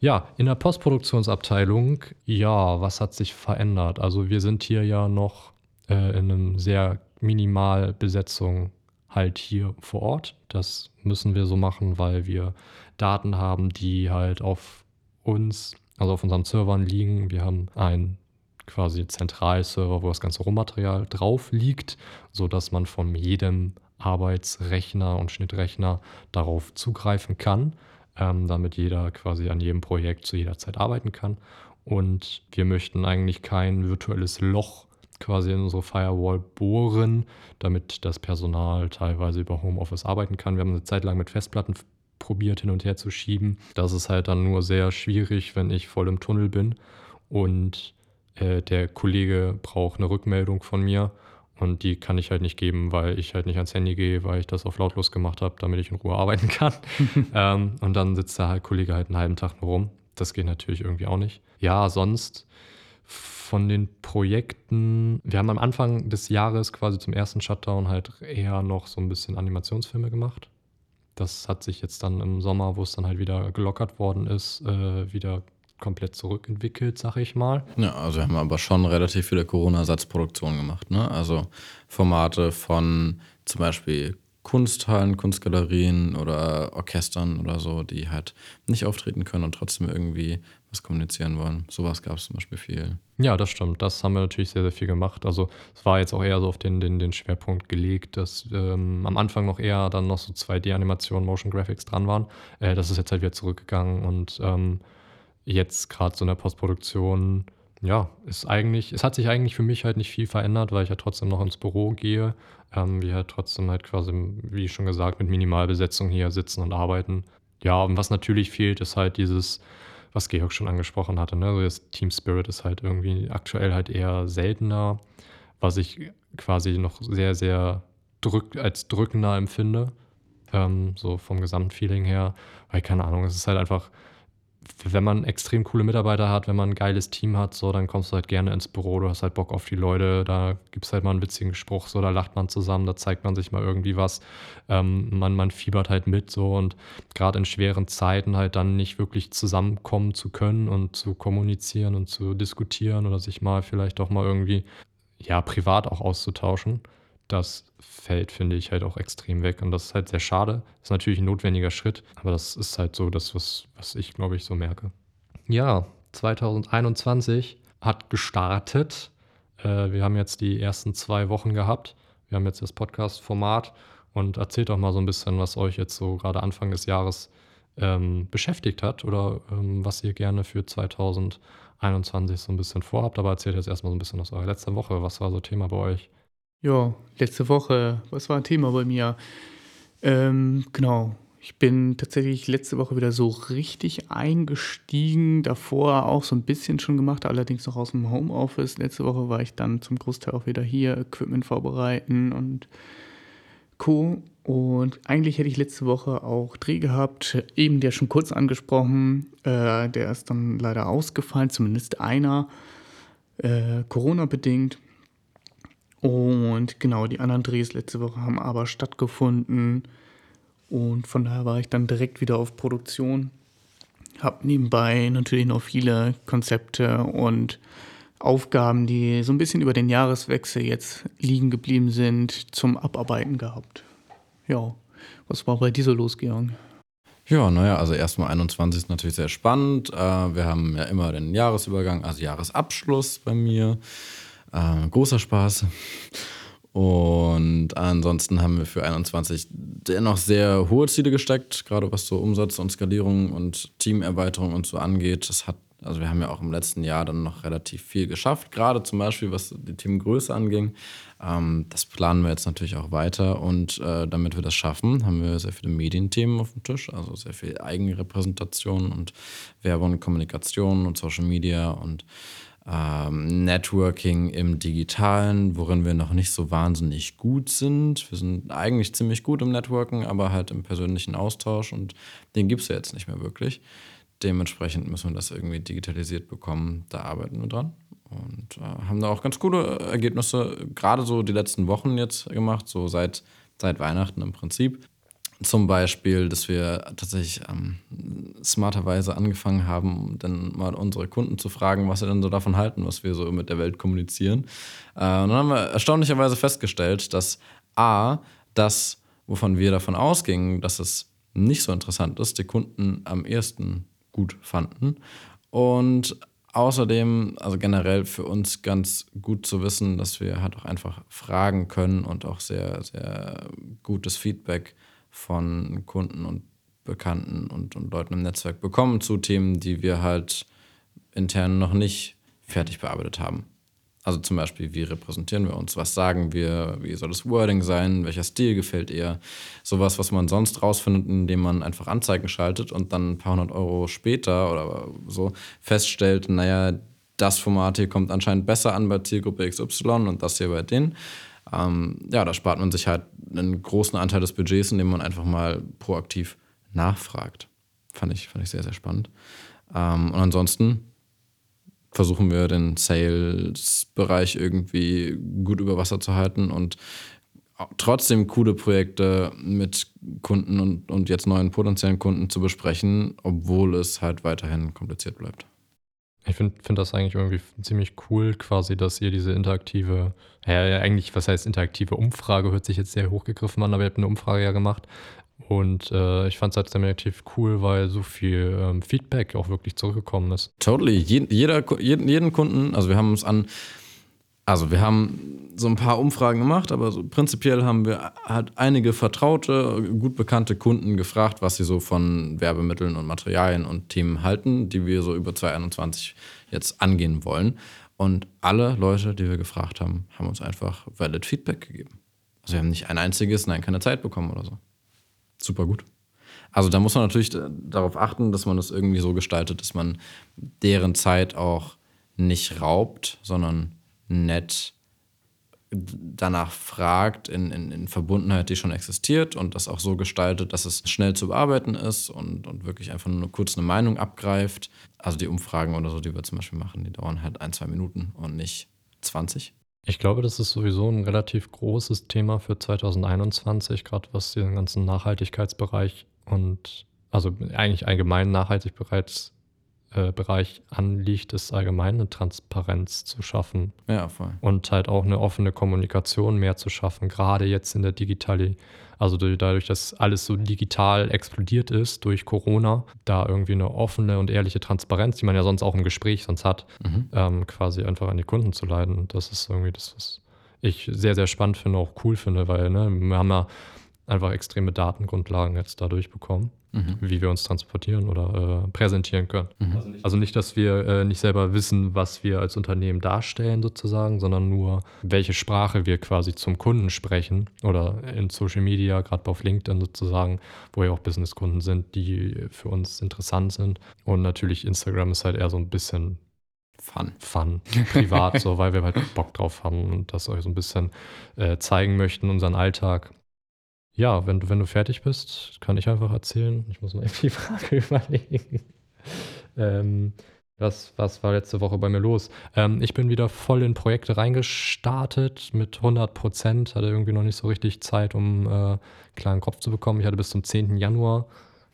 A: Ja, in der Postproduktionsabteilung, ja, was hat sich verändert? Also wir sind hier ja noch äh, in einem sehr minimal Besetzung halt hier vor Ort. Das müssen wir so machen, weil wir Daten haben, die halt auf uns, also auf unseren Servern liegen. Wir haben einen quasi Zentralserver, wo das ganze Rohmaterial drauf liegt, sodass man von jedem Arbeitsrechner und Schnittrechner darauf zugreifen kann, ähm, damit jeder quasi an jedem Projekt zu jeder Zeit arbeiten kann. Und wir möchten eigentlich kein virtuelles Loch quasi in unsere Firewall bohren, damit das Personal teilweise über Homeoffice arbeiten kann. Wir haben eine Zeit lang mit Festplatten probiert hin und her zu schieben. Das ist halt dann nur sehr schwierig, wenn ich voll im Tunnel bin und äh, der Kollege braucht eine Rückmeldung von mir und die kann ich halt nicht geben, weil ich halt nicht ans Handy gehe, weil ich das auf lautlos gemacht habe, damit ich in Ruhe *laughs* arbeiten kann. *laughs* ähm, und dann sitzt der halt Kollege halt einen halben Tag nur rum. Das geht natürlich irgendwie auch nicht. Ja, sonst von den Projekten, wir haben am Anfang des Jahres quasi zum ersten Shutdown halt eher noch so ein bisschen Animationsfilme gemacht. Das hat sich jetzt dann im Sommer, wo es dann halt wieder gelockert worden ist, äh, wieder komplett zurückentwickelt, sag ich mal.
B: Ja, also wir haben aber schon relativ viele Corona-Ersatzproduktionen gemacht. Ne? Also Formate von zum Beispiel Kunsthallen, Kunstgalerien oder Orchestern oder so, die halt nicht auftreten können und trotzdem irgendwie was kommunizieren wollen. Sowas gab es zum Beispiel viel.
A: Ja, das stimmt. Das haben wir natürlich sehr, sehr viel gemacht. Also es war jetzt auch eher so auf den, den, den Schwerpunkt gelegt, dass ähm, am Anfang noch eher dann noch so 2D-Animationen, Motion Graphics dran waren. Äh, das ist jetzt halt wieder zurückgegangen und ähm, jetzt gerade so in der Postproduktion, ja, ist eigentlich, es hat sich eigentlich für mich halt nicht viel verändert, weil ich ja trotzdem noch ins Büro gehe. Ähm, wir halt trotzdem halt quasi, wie schon gesagt, mit Minimalbesetzung hier sitzen und arbeiten. Ja, und was natürlich fehlt, ist halt dieses, was Georg schon angesprochen hatte, ne? Also das Team Spirit ist halt irgendwie aktuell halt eher seltener, was ich quasi noch sehr, sehr drück, als drückender empfinde. Ähm, so vom Gesamtfeeling her. Weil, keine Ahnung, es ist halt einfach, wenn man extrem coole Mitarbeiter hat, wenn man ein geiles Team hat, so, dann kommst du halt gerne ins Büro, du hast halt Bock auf die Leute, da gibt es halt mal einen witzigen Spruch, so, da lacht man zusammen, da zeigt man sich mal irgendwie was, ähm, man, man fiebert halt mit, so, und gerade in schweren Zeiten halt dann nicht wirklich zusammenkommen zu können und zu kommunizieren und zu diskutieren oder sich mal vielleicht auch mal irgendwie, ja, privat auch auszutauschen das fällt, finde ich, halt auch extrem weg. Und das ist halt sehr schade. Ist natürlich ein notwendiger Schritt, aber das ist halt so das, was, was ich, glaube ich, so merke. Ja, 2021 hat gestartet. Äh, wir haben jetzt die ersten zwei Wochen gehabt. Wir haben jetzt das Podcast-Format und erzählt doch mal so ein bisschen, was euch jetzt so gerade Anfang des Jahres ähm, beschäftigt hat oder ähm, was ihr gerne für 2021 so ein bisschen vorhabt. Aber erzählt jetzt erstmal so ein bisschen aus eurer letzten Woche. Was war so Thema bei euch?
C: Ja, letzte Woche, was war ein Thema bei mir? Ähm, genau, ich bin tatsächlich letzte Woche wieder so richtig eingestiegen. Davor auch so ein bisschen schon gemacht, allerdings noch aus dem Homeoffice. Letzte Woche war ich dann zum Großteil auch wieder hier, Equipment vorbereiten und Co. Und eigentlich hätte ich letzte Woche auch Dreh gehabt, eben der schon kurz angesprochen. Äh, der ist dann leider ausgefallen, zumindest einer, äh, Corona-bedingt. Und genau, die anderen Drehs letzte Woche haben aber stattgefunden. Und von daher war ich dann direkt wieder auf Produktion. Hab nebenbei natürlich noch viele Konzepte und Aufgaben, die so ein bisschen über den Jahreswechsel jetzt liegen geblieben sind, zum Abarbeiten gehabt. Ja, was war bei dir so los, Georg?
B: Ja, naja, also erstmal 21 ist natürlich sehr spannend. Äh, wir haben ja immer den Jahresübergang, also Jahresabschluss bei mir. Äh, großer Spaß. Und ansonsten haben wir für 21 dennoch sehr hohe Ziele gesteckt, gerade was so Umsatz und Skalierung und Teamerweiterung und so angeht. Das hat, also wir haben ja auch im letzten Jahr dann noch relativ viel geschafft, gerade zum Beispiel was die Teamgröße anging. Ähm, das planen wir jetzt natürlich auch weiter und äh, damit wir das schaffen, haben wir sehr viele Medienthemen auf dem Tisch, also sehr viel Eigenrepräsentation und Werbung Kommunikation und Social Media und ähm, Networking im Digitalen, worin wir noch nicht so wahnsinnig gut sind. Wir sind eigentlich ziemlich gut im Networken, aber halt im persönlichen Austausch und den gibt es ja jetzt nicht mehr wirklich. Dementsprechend müssen wir das irgendwie digitalisiert bekommen. Da arbeiten wir dran und äh, haben da auch ganz coole Ergebnisse, gerade so die letzten Wochen jetzt gemacht, so seit, seit Weihnachten im Prinzip. Zum Beispiel, dass wir tatsächlich ähm, smarterweise angefangen haben, dann mal unsere Kunden zu fragen, was sie denn so davon halten, was wir so mit der Welt kommunizieren. Äh, und dann haben wir erstaunlicherweise festgestellt, dass A, das, wovon wir davon ausgingen, dass es nicht so interessant ist, die Kunden am ehesten gut fanden. Und außerdem, also generell für uns ganz gut zu wissen, dass wir halt auch einfach fragen können und auch sehr, sehr gutes Feedback von Kunden und Bekannten und, und Leuten im Netzwerk bekommen zu Themen, die wir halt intern noch nicht fertig bearbeitet haben. Also zum Beispiel, wie repräsentieren wir uns? Was sagen wir? Wie soll das Wording sein? Welcher Stil gefällt eher? Sowas, was man sonst rausfindet, indem man einfach Anzeigen schaltet und dann ein paar hundert Euro später oder so feststellt, naja, das Format hier kommt anscheinend besser an bei Zielgruppe XY und das hier bei denen. Ähm, ja, da spart man sich halt einen großen Anteil des Budgets, indem man einfach mal proaktiv nachfragt. Fand ich, fand ich sehr, sehr spannend. Ähm, und ansonsten versuchen wir den Sales-Bereich irgendwie gut über Wasser zu halten und trotzdem coole Projekte mit Kunden und, und jetzt neuen potenziellen Kunden zu besprechen, obwohl es halt weiterhin kompliziert bleibt.
A: Ich finde find das eigentlich irgendwie ziemlich cool, quasi, dass ihr diese interaktive, ja, eigentlich, was heißt interaktive Umfrage, hört sich jetzt sehr hochgegriffen an, aber ihr habt eine Umfrage ja gemacht. Und äh, ich fand es halt relativ cool, weil so viel ähm, Feedback auch wirklich zurückgekommen ist.
B: Totally. Je, jeder, jeden, jeden Kunden, also wir haben uns an also wir haben so ein paar Umfragen gemacht, aber so prinzipiell haben wir halt einige vertraute, gut bekannte Kunden gefragt, was sie so von Werbemitteln und Materialien und Themen halten, die wir so über 2021 jetzt angehen wollen. Und alle Leute, die wir gefragt haben, haben uns einfach valid Feedback gegeben. Also wir haben nicht ein einziges, nein, keine Zeit bekommen oder so. Super gut. Also da muss man natürlich darauf achten, dass man das irgendwie so gestaltet, dass man deren Zeit auch nicht raubt, sondern nett danach fragt, in, in, in, Verbundenheit, die schon existiert und das auch so gestaltet, dass es schnell zu bearbeiten ist und, und wirklich einfach nur kurz eine Meinung abgreift. Also die Umfragen oder so, die wir zum Beispiel machen, die dauern halt ein, zwei Minuten und nicht 20.
A: Ich glaube, das ist sowieso ein relativ großes Thema für 2021, gerade was den ganzen Nachhaltigkeitsbereich und also eigentlich allgemein Nachhaltigkeits äh, Bereich anliegt, ist allgemein eine Transparenz zu schaffen.
B: Ja, voll.
A: Und halt auch eine offene Kommunikation mehr zu schaffen, gerade jetzt in der Digitali also dadurch, dass alles so digital explodiert ist durch Corona, da irgendwie eine offene und ehrliche Transparenz, die man ja sonst auch im Gespräch sonst hat, mhm. ähm, quasi einfach an die Kunden zu leiten. Das ist irgendwie das, was ich sehr, sehr spannend finde, auch cool finde, weil ne, wir haben ja einfach extreme Datengrundlagen jetzt dadurch bekommen mhm. wie wir uns transportieren oder äh, präsentieren können. Mhm. Also, nicht, also, nicht, dass wir äh, nicht selber wissen, was wir als Unternehmen darstellen sozusagen, sondern nur, welche Sprache wir quasi zum Kunden sprechen oder in Social Media, gerade auf LinkedIn sozusagen, wo ja auch Businesskunden sind, die für uns interessant sind. Und natürlich Instagram ist halt eher so ein bisschen
B: Fun.
A: Fun, privat, so, weil wir halt Bock drauf haben und das euch so ein bisschen äh, zeigen möchten, unseren Alltag. Ja, wenn du, wenn du fertig bist, kann ich einfach erzählen. Ich muss mal *laughs* eben die Frage überlegen. ähm, was, was war letzte Woche bei mir los? Ähm, ich bin wieder voll in Projekte reingestartet mit 100 Prozent. Hatte irgendwie noch nicht so richtig Zeit, um äh, einen klaren Kopf zu bekommen. Ich hatte bis zum 10. Januar,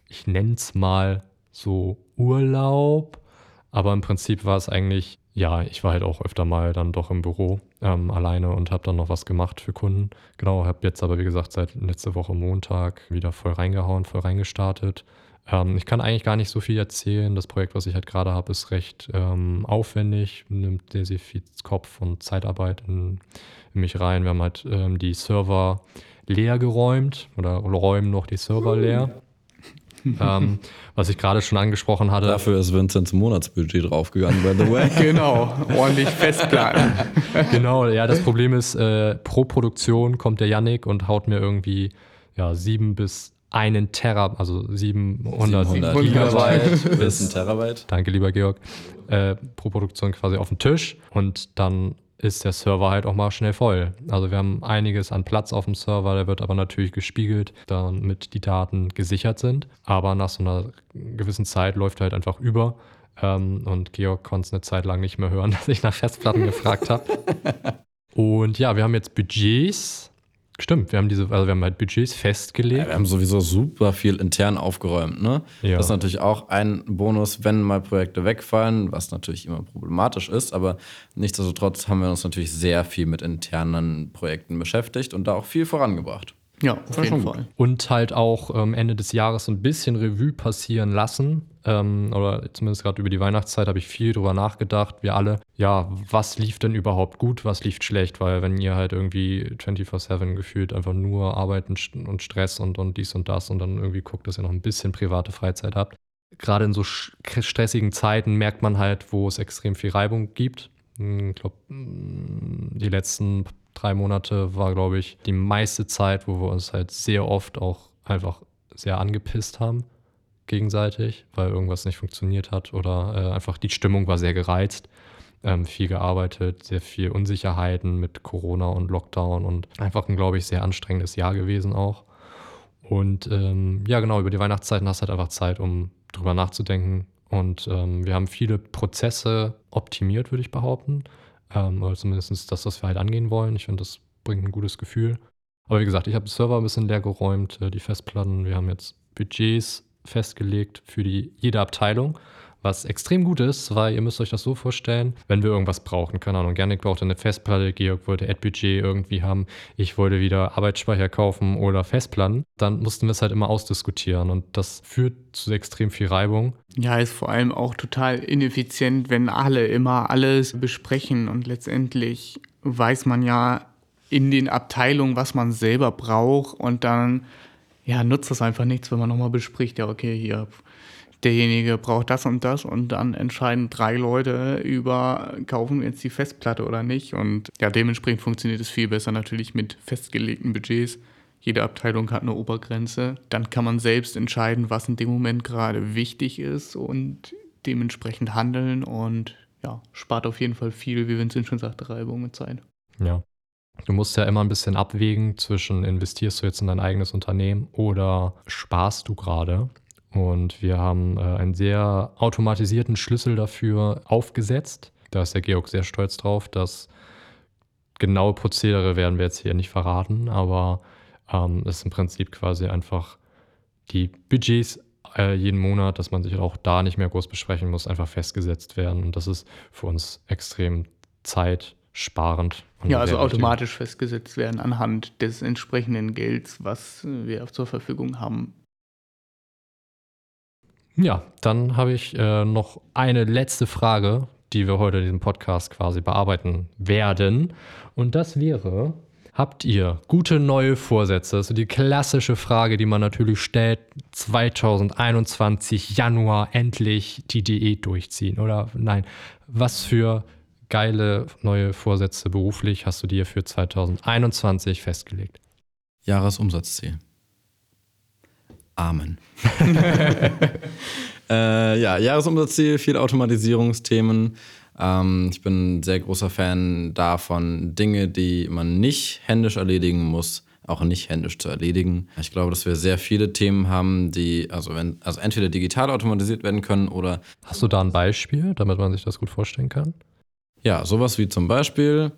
A: ich nenne es mal so Urlaub. Aber im Prinzip war es eigentlich ja, ich war halt auch öfter mal dann doch im Büro ähm, alleine und habe dann noch was gemacht für Kunden. Genau, habe jetzt aber wie gesagt seit letzter Woche Montag wieder voll reingehauen, voll reingestartet. Ähm, ich kann eigentlich gar nicht so viel erzählen. Das Projekt, was ich halt gerade habe, ist recht ähm, aufwendig, nimmt sehr, sehr viel Kopf und Zeitarbeit in, in mich rein. Wir haben halt ähm, die Server leer geräumt oder räumen noch die Server leer *laughs* ähm, was ich gerade schon angesprochen hatte.
B: Dafür ist Vincents Monatsbudget draufgegangen, by the way. *laughs*
C: genau, ordentlich festplanen. *laughs*
A: genau, ja, das Problem ist, äh, pro Produktion kommt der Yannick und haut mir irgendwie ja, sieben bis einen Terra, also 700, 700
B: Gigabyte bis ein Terabyte.
A: Danke, lieber Georg. Äh, pro Produktion quasi auf den Tisch und dann ist der Server halt auch mal schnell voll. Also wir haben einiges an Platz auf dem Server, der wird aber natürlich gespiegelt, damit die Daten gesichert sind. Aber nach so einer gewissen Zeit läuft er halt einfach über. Ähm, und Georg konnte es eine Zeit lang nicht mehr hören, *laughs* dass ich nach Festplatten gefragt habe. *laughs* Und ja, wir haben jetzt Budgets Stimmt, wir haben diese, also wir haben halt Budgets festgelegt. Ja,
B: wir haben sowieso super viel intern aufgeräumt, ne? Ja. Das ist natürlich auch ein Bonus, wenn mal Projekte wegfallen, was natürlich immer problematisch ist, aber nichtsdestotrotz haben wir uns natürlich sehr viel mit internen Projekten beschäftigt und da auch viel vorangebracht.
C: Ja, auf jeden Fall.
A: Und halt auch ähm, Ende des Jahres ein bisschen Revue passieren lassen. Ähm, oder zumindest gerade über die Weihnachtszeit habe ich viel drüber nachgedacht. Wir alle, ja, was lief denn überhaupt gut, was lief schlecht? Weil wenn ihr halt irgendwie 24-7 gefühlt einfach nur arbeiten und Stress und, und dies und das und dann irgendwie guckt, dass ihr noch ein bisschen private Freizeit habt. Gerade in so stressigen Zeiten merkt man halt, wo es extrem viel Reibung gibt. Hm, ich glaube, hm, die letzten drei Monate war, glaube ich, die meiste Zeit, wo wir uns halt sehr oft auch einfach sehr angepisst haben gegenseitig, weil irgendwas nicht funktioniert hat oder äh, einfach die Stimmung war sehr gereizt. ähm, viel gearbeitet, sehr viel Unsicherheiten mit Corona und Lockdown und einfach ein, glaube ich, sehr anstrengendes Jahr gewesen auch. Und ähm, ja, genau, über die Weihnachtszeiten hast du halt einfach Zeit, um drüber nachzudenken. Und ähm, wir haben viele Prozesse optimiert, würde ich behaupten. Ähm, oder zumindest das, was wir halt angehen wollen. Ich finde, das bringt ein gutes Gefühl. Aber wie gesagt, ich habe den Server ein bisschen leer geräumt, äh, die Festplatten. Wir haben jetzt Budgets festgelegt für die, jede Abteilung was extrem gut ist, weil ihr müsst euch das so vorstellen, wenn wir irgendwas brauchen, keine Ahnung, Gernik brauchte eine Festplatte, Georg wollte Ad-Budget irgendwie haben, ich wollte wieder Arbeitsspeicher kaufen oder Festplatten, dann mussten wir es halt immer ausdiskutieren und das führt zu extrem viel Reibung.
C: Ja, ist vor allem auch total ineffizient, wenn alle immer alles besprechen und letztendlich weiß man ja in den Abteilungen, was man selber braucht und dann ja, nutzt das einfach nichts, wenn man nochmal bespricht, ja, okay, hier derjenige braucht das und das und dann entscheiden drei Leute über, kaufen wir jetzt die Festplatte oder nicht. Und ja, dementsprechend funktioniert es viel besser natürlich mit festgelegten Budgets. Jede Abteilung hat eine Obergrenze. Dann kann man selbst entscheiden, was in dem Moment gerade wichtig ist und dementsprechend handeln und ja, spart auf jeden Fall viel, wie Vincent schon sagte, Reibung und Zeit.
A: Ja. Du musst ja immer ein bisschen abwägen zwischen investierst du jetzt in dein eigenes Unternehmen oder sparst du gerade und wir haben äh, einen sehr automatisierten Schlüssel dafür aufgesetzt. Da ist der Georg sehr stolz drauf. Das genaue Prozedere werden wir jetzt hier nicht verraten, aber ähm, es ist im Prinzip quasi einfach die Budgets äh, jeden Monat, dass man sich auch da nicht mehr groß besprechen muss, einfach festgesetzt werden. Und das ist für uns extrem zeitsparend.
C: Ja, also automatisch festgesetzt werden anhand des entsprechenden Gelds, was wir zur Verfügung haben
A: ja, dann habe ich äh, noch eine letzte Frage, die wir heute in diesem Podcast quasi bearbeiten werden. Und das wäre, habt ihr gute neue Vorsätze? Das ist die klassische Frage, die man natürlich stellt. 2021 Januar endlich die Diät durchziehen oder nein? Was für geile neue Vorsätze beruflich hast du dir für 2021 festgelegt?
B: Jahresumsatzziel. Amen. *laughs* *laughs* äh, ja, Jahresumsatzziel, viele Automatisierungsthemen. Ähm, ich bin ein sehr großer Fan davon, Dinge, die man nicht händisch erledigen muss, auch nicht händisch zu erledigen. Ich glaube, dass wir sehr viele Themen haben, die also, wenn, also entweder digital automatisiert werden können oder.
A: Hast du da ein Beispiel, damit man sich das gut vorstellen kann?
B: Ja, sowas wie zum Beispiel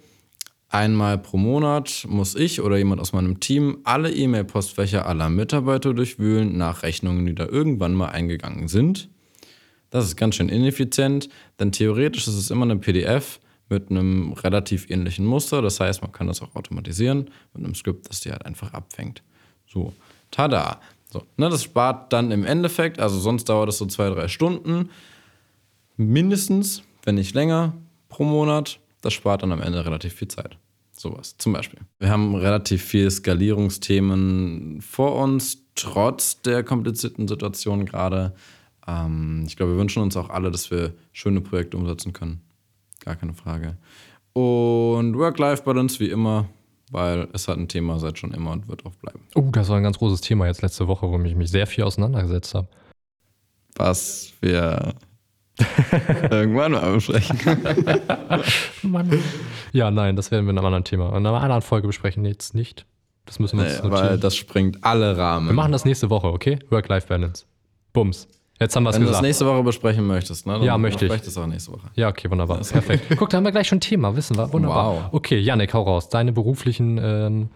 B: Einmal pro Monat muss ich oder jemand aus meinem Team alle E-Mail-Postfächer aller Mitarbeiter durchwühlen nach Rechnungen, die da irgendwann mal eingegangen sind. Das ist ganz schön ineffizient, denn theoretisch ist es immer eine PDF mit einem relativ ähnlichen Muster. Das heißt, man kann das auch automatisieren mit einem Skript, das die halt einfach abfängt. So, tada. So, ne, das spart dann im Endeffekt, also sonst dauert es so zwei, drei Stunden, mindestens, wenn nicht länger, pro Monat. Das spart dann am Ende relativ viel Zeit. Sowas zum Beispiel. Wir haben relativ viele Skalierungsthemen vor uns, trotz der komplizierten Situation gerade. Ähm, ich glaube, wir wünschen uns auch alle, dass wir schöne Projekte umsetzen können. Gar keine Frage. Und Work-Life-Balance wie immer, weil es hat ein Thema seit schon immer und wird auch bleiben.
A: Oh, das war ein ganz großes Thema jetzt letzte Woche, wo ich mich sehr viel auseinandergesetzt habe.
B: Was wir *laughs* Irgendwann mal besprechen. *laughs*
A: Mann. Ja, nein, das werden wir in einem anderen Thema, in einer anderen Folge besprechen. Jetzt nicht. Das müssen wir
B: uns nee, Weil das springt alle Rahmen.
A: Wir machen das nächste Woche, okay? Work-Life-Balance. Bums. Jetzt haben wir es
B: gesagt. Wenn du das nächste Woche besprechen möchtest, ne? Dann
A: ja, möchte ich.
B: Vielleicht das auch nächste Woche.
A: Ja, okay, wunderbar. Perfekt. *laughs* Guck, da haben wir gleich schon ein Thema, wissen wir. Wunderbar. Wow. Okay, Janik, hau raus. Deine beruflichen ähm,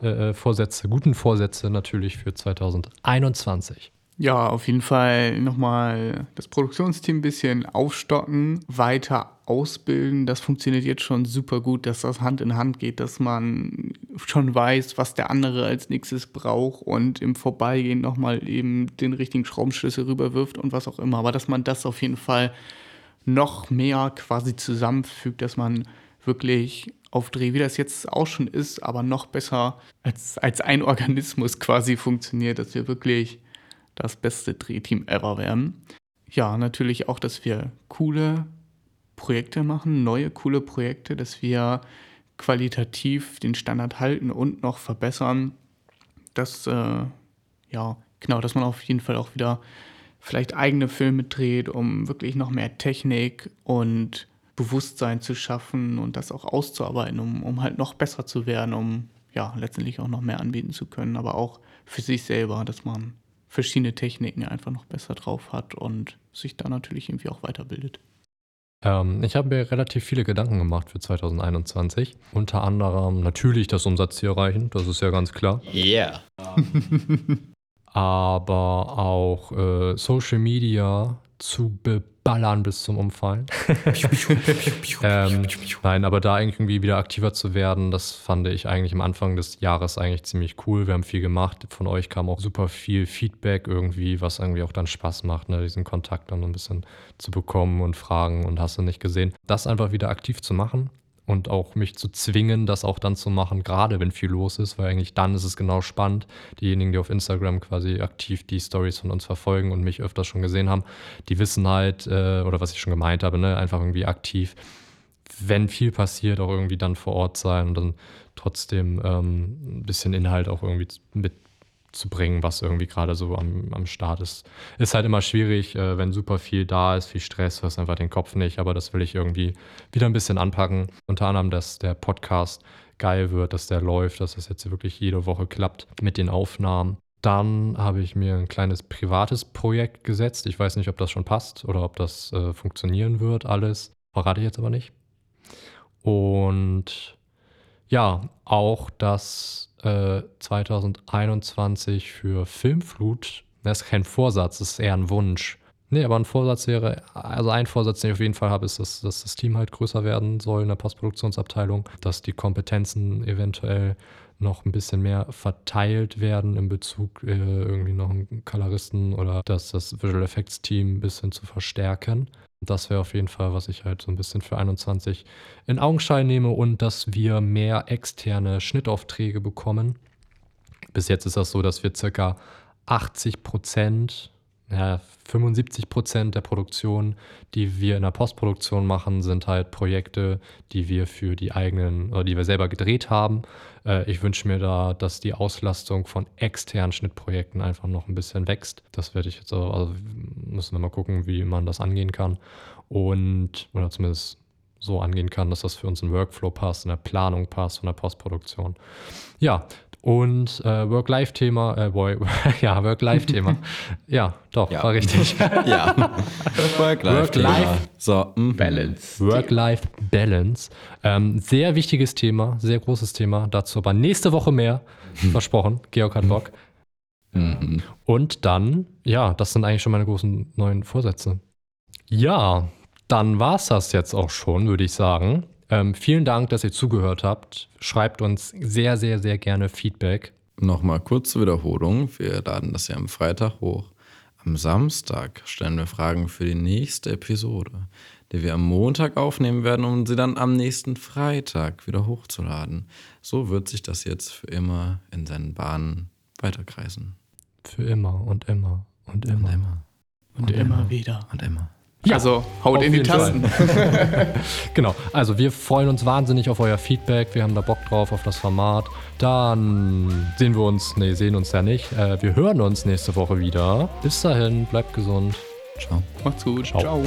A: äh, Vorsätze, guten Vorsätze natürlich für 2021.
C: Ja, auf jeden Fall nochmal das Produktionsteam ein bisschen aufstocken, weiter ausbilden. Das funktioniert jetzt schon super gut, dass das Hand in Hand geht, dass man schon weiß, was der andere als nächstes braucht und im Vorbeigehen nochmal eben den richtigen Schraubenschlüssel rüberwirft und was auch immer. Aber dass man das auf jeden Fall noch mehr quasi zusammenfügt, dass man wirklich auf Dreh, wie das jetzt auch schon ist, aber noch besser als, als ein Organismus *laughs* quasi funktioniert, dass wir wirklich das beste Drehteam ever werden. Ja, natürlich auch, dass wir coole Projekte machen, neue coole Projekte, dass wir qualitativ den Standard halten und noch verbessern. Das, äh, ja, genau, dass man auf jeden Fall auch wieder vielleicht eigene Filme dreht, um wirklich noch mehr Technik und Bewusstsein zu schaffen und das auch auszuarbeiten, um, um halt noch besser zu werden, um ja letztendlich auch noch mehr anbieten zu können, aber auch für sich selber, dass man verschiedene Techniken einfach noch besser drauf hat und sich da natürlich irgendwie auch weiterbildet.
A: Ähm, ich habe mir relativ viele Gedanken gemacht für 2021. Unter anderem natürlich das Umsatzziel erreichen, das ist ja ganz klar.
B: Yeah. *laughs*
A: Aber auch äh, Social Media zu beballern bis zum Umfallen. *laughs* ähm, nein, aber da irgendwie wieder aktiver zu werden, das fand ich eigentlich am Anfang des Jahres eigentlich ziemlich cool. Wir haben viel gemacht. Von euch kam auch super viel Feedback irgendwie, was irgendwie auch dann Spaß macht, ne? diesen Kontakt dann ein bisschen zu bekommen und Fragen und hast du nicht gesehen. Das einfach wieder aktiv zu machen und auch mich zu zwingen, das auch dann zu machen, gerade wenn viel los ist, weil eigentlich dann ist es genau spannend. Diejenigen, die auf Instagram quasi aktiv die Stories von uns verfolgen und mich öfters schon gesehen haben, die wissen halt, äh, oder was ich schon gemeint habe, ne, einfach irgendwie aktiv, wenn viel passiert, auch irgendwie dann vor Ort sein und dann trotzdem ähm, ein bisschen Inhalt auch irgendwie mit zu bringen, was irgendwie gerade so am, am Start ist. Ist halt immer schwierig, äh, wenn super viel da ist, viel Stress, hast einfach den Kopf nicht, aber das will ich irgendwie wieder ein bisschen anpacken. Unter anderem, dass der Podcast geil wird, dass der läuft, dass das jetzt wirklich jede Woche klappt mit den Aufnahmen. Dann habe ich mir ein kleines privates Projekt gesetzt. Ich weiß nicht, ob das schon passt oder ob das äh, funktionieren wird, alles. Verrate ich jetzt aber nicht. Und ja, auch das äh, 2021 für Filmflut, das ist kein Vorsatz, das ist eher ein Wunsch. Nee, aber ein Vorsatz wäre, also ein Vorsatz, den ich auf jeden Fall habe, ist, dass, dass das Team halt größer werden soll in der Postproduktionsabteilung, dass die Kompetenzen eventuell noch ein bisschen mehr verteilt werden in Bezug äh, irgendwie noch einen Coloristen oder dass das Visual Effects Team ein bisschen zu verstärken. Das wäre auf jeden Fall, was ich halt so ein bisschen für 21 in Augenschein nehme und dass wir mehr externe Schnittaufträge bekommen. Bis jetzt ist das so, dass wir circa 80 Prozent ja, 75 Prozent der Produktion, die wir in der Postproduktion machen, sind halt Projekte, die wir für die eigenen oder die wir selber gedreht haben. Äh, ich wünsche mir da, dass die Auslastung von externen Schnittprojekten einfach noch ein bisschen wächst. Das werde ich jetzt, also, müssen wir mal gucken, wie man das angehen kann. Und, oder zumindest so angehen kann, dass das für uns in Workflow passt, in der Planung passt, von der Postproduktion. Ja, und äh, Work-Life-Thema, äh, boy, *laughs* ja, Work-Life-Thema. *laughs* ja, doch, ja. war richtig. *laughs*
B: ja. Work-Life-Balance.
A: Work so, mm. Balance. Work-Life-Balance. Ähm, sehr wichtiges Thema, sehr großes Thema. Dazu aber nächste Woche mehr. Versprochen. Georg hat Bock. Mhm. Und dann, ja, das sind eigentlich schon meine großen neuen Vorsätze. Ja, dann war es das jetzt auch schon, würde ich sagen. Ähm, vielen Dank, dass ihr zugehört habt. Schreibt uns sehr, sehr, sehr gerne Feedback.
B: Nochmal kurz zur Wiederholung. Wir laden das ja am Freitag hoch. Am Samstag stellen wir Fragen für die nächste Episode, die wir am Montag aufnehmen werden, um sie dann am nächsten Freitag wieder hochzuladen. So wird sich das jetzt für immer in seinen Bahnen weiterkreisen.
A: Für immer und immer und immer. Und immer,
C: und und immer, immer wieder.
B: Und immer.
C: Ja, also haut in die Tasten. *laughs*
A: genau. Also wir freuen uns wahnsinnig auf euer Feedback. Wir haben da Bock drauf auf das Format. Dann sehen wir uns, nee, sehen uns ja nicht. Äh, wir hören uns nächste Woche wieder. Bis dahin, bleibt gesund.
C: Ciao. Macht's gut. Ciao. Ciao.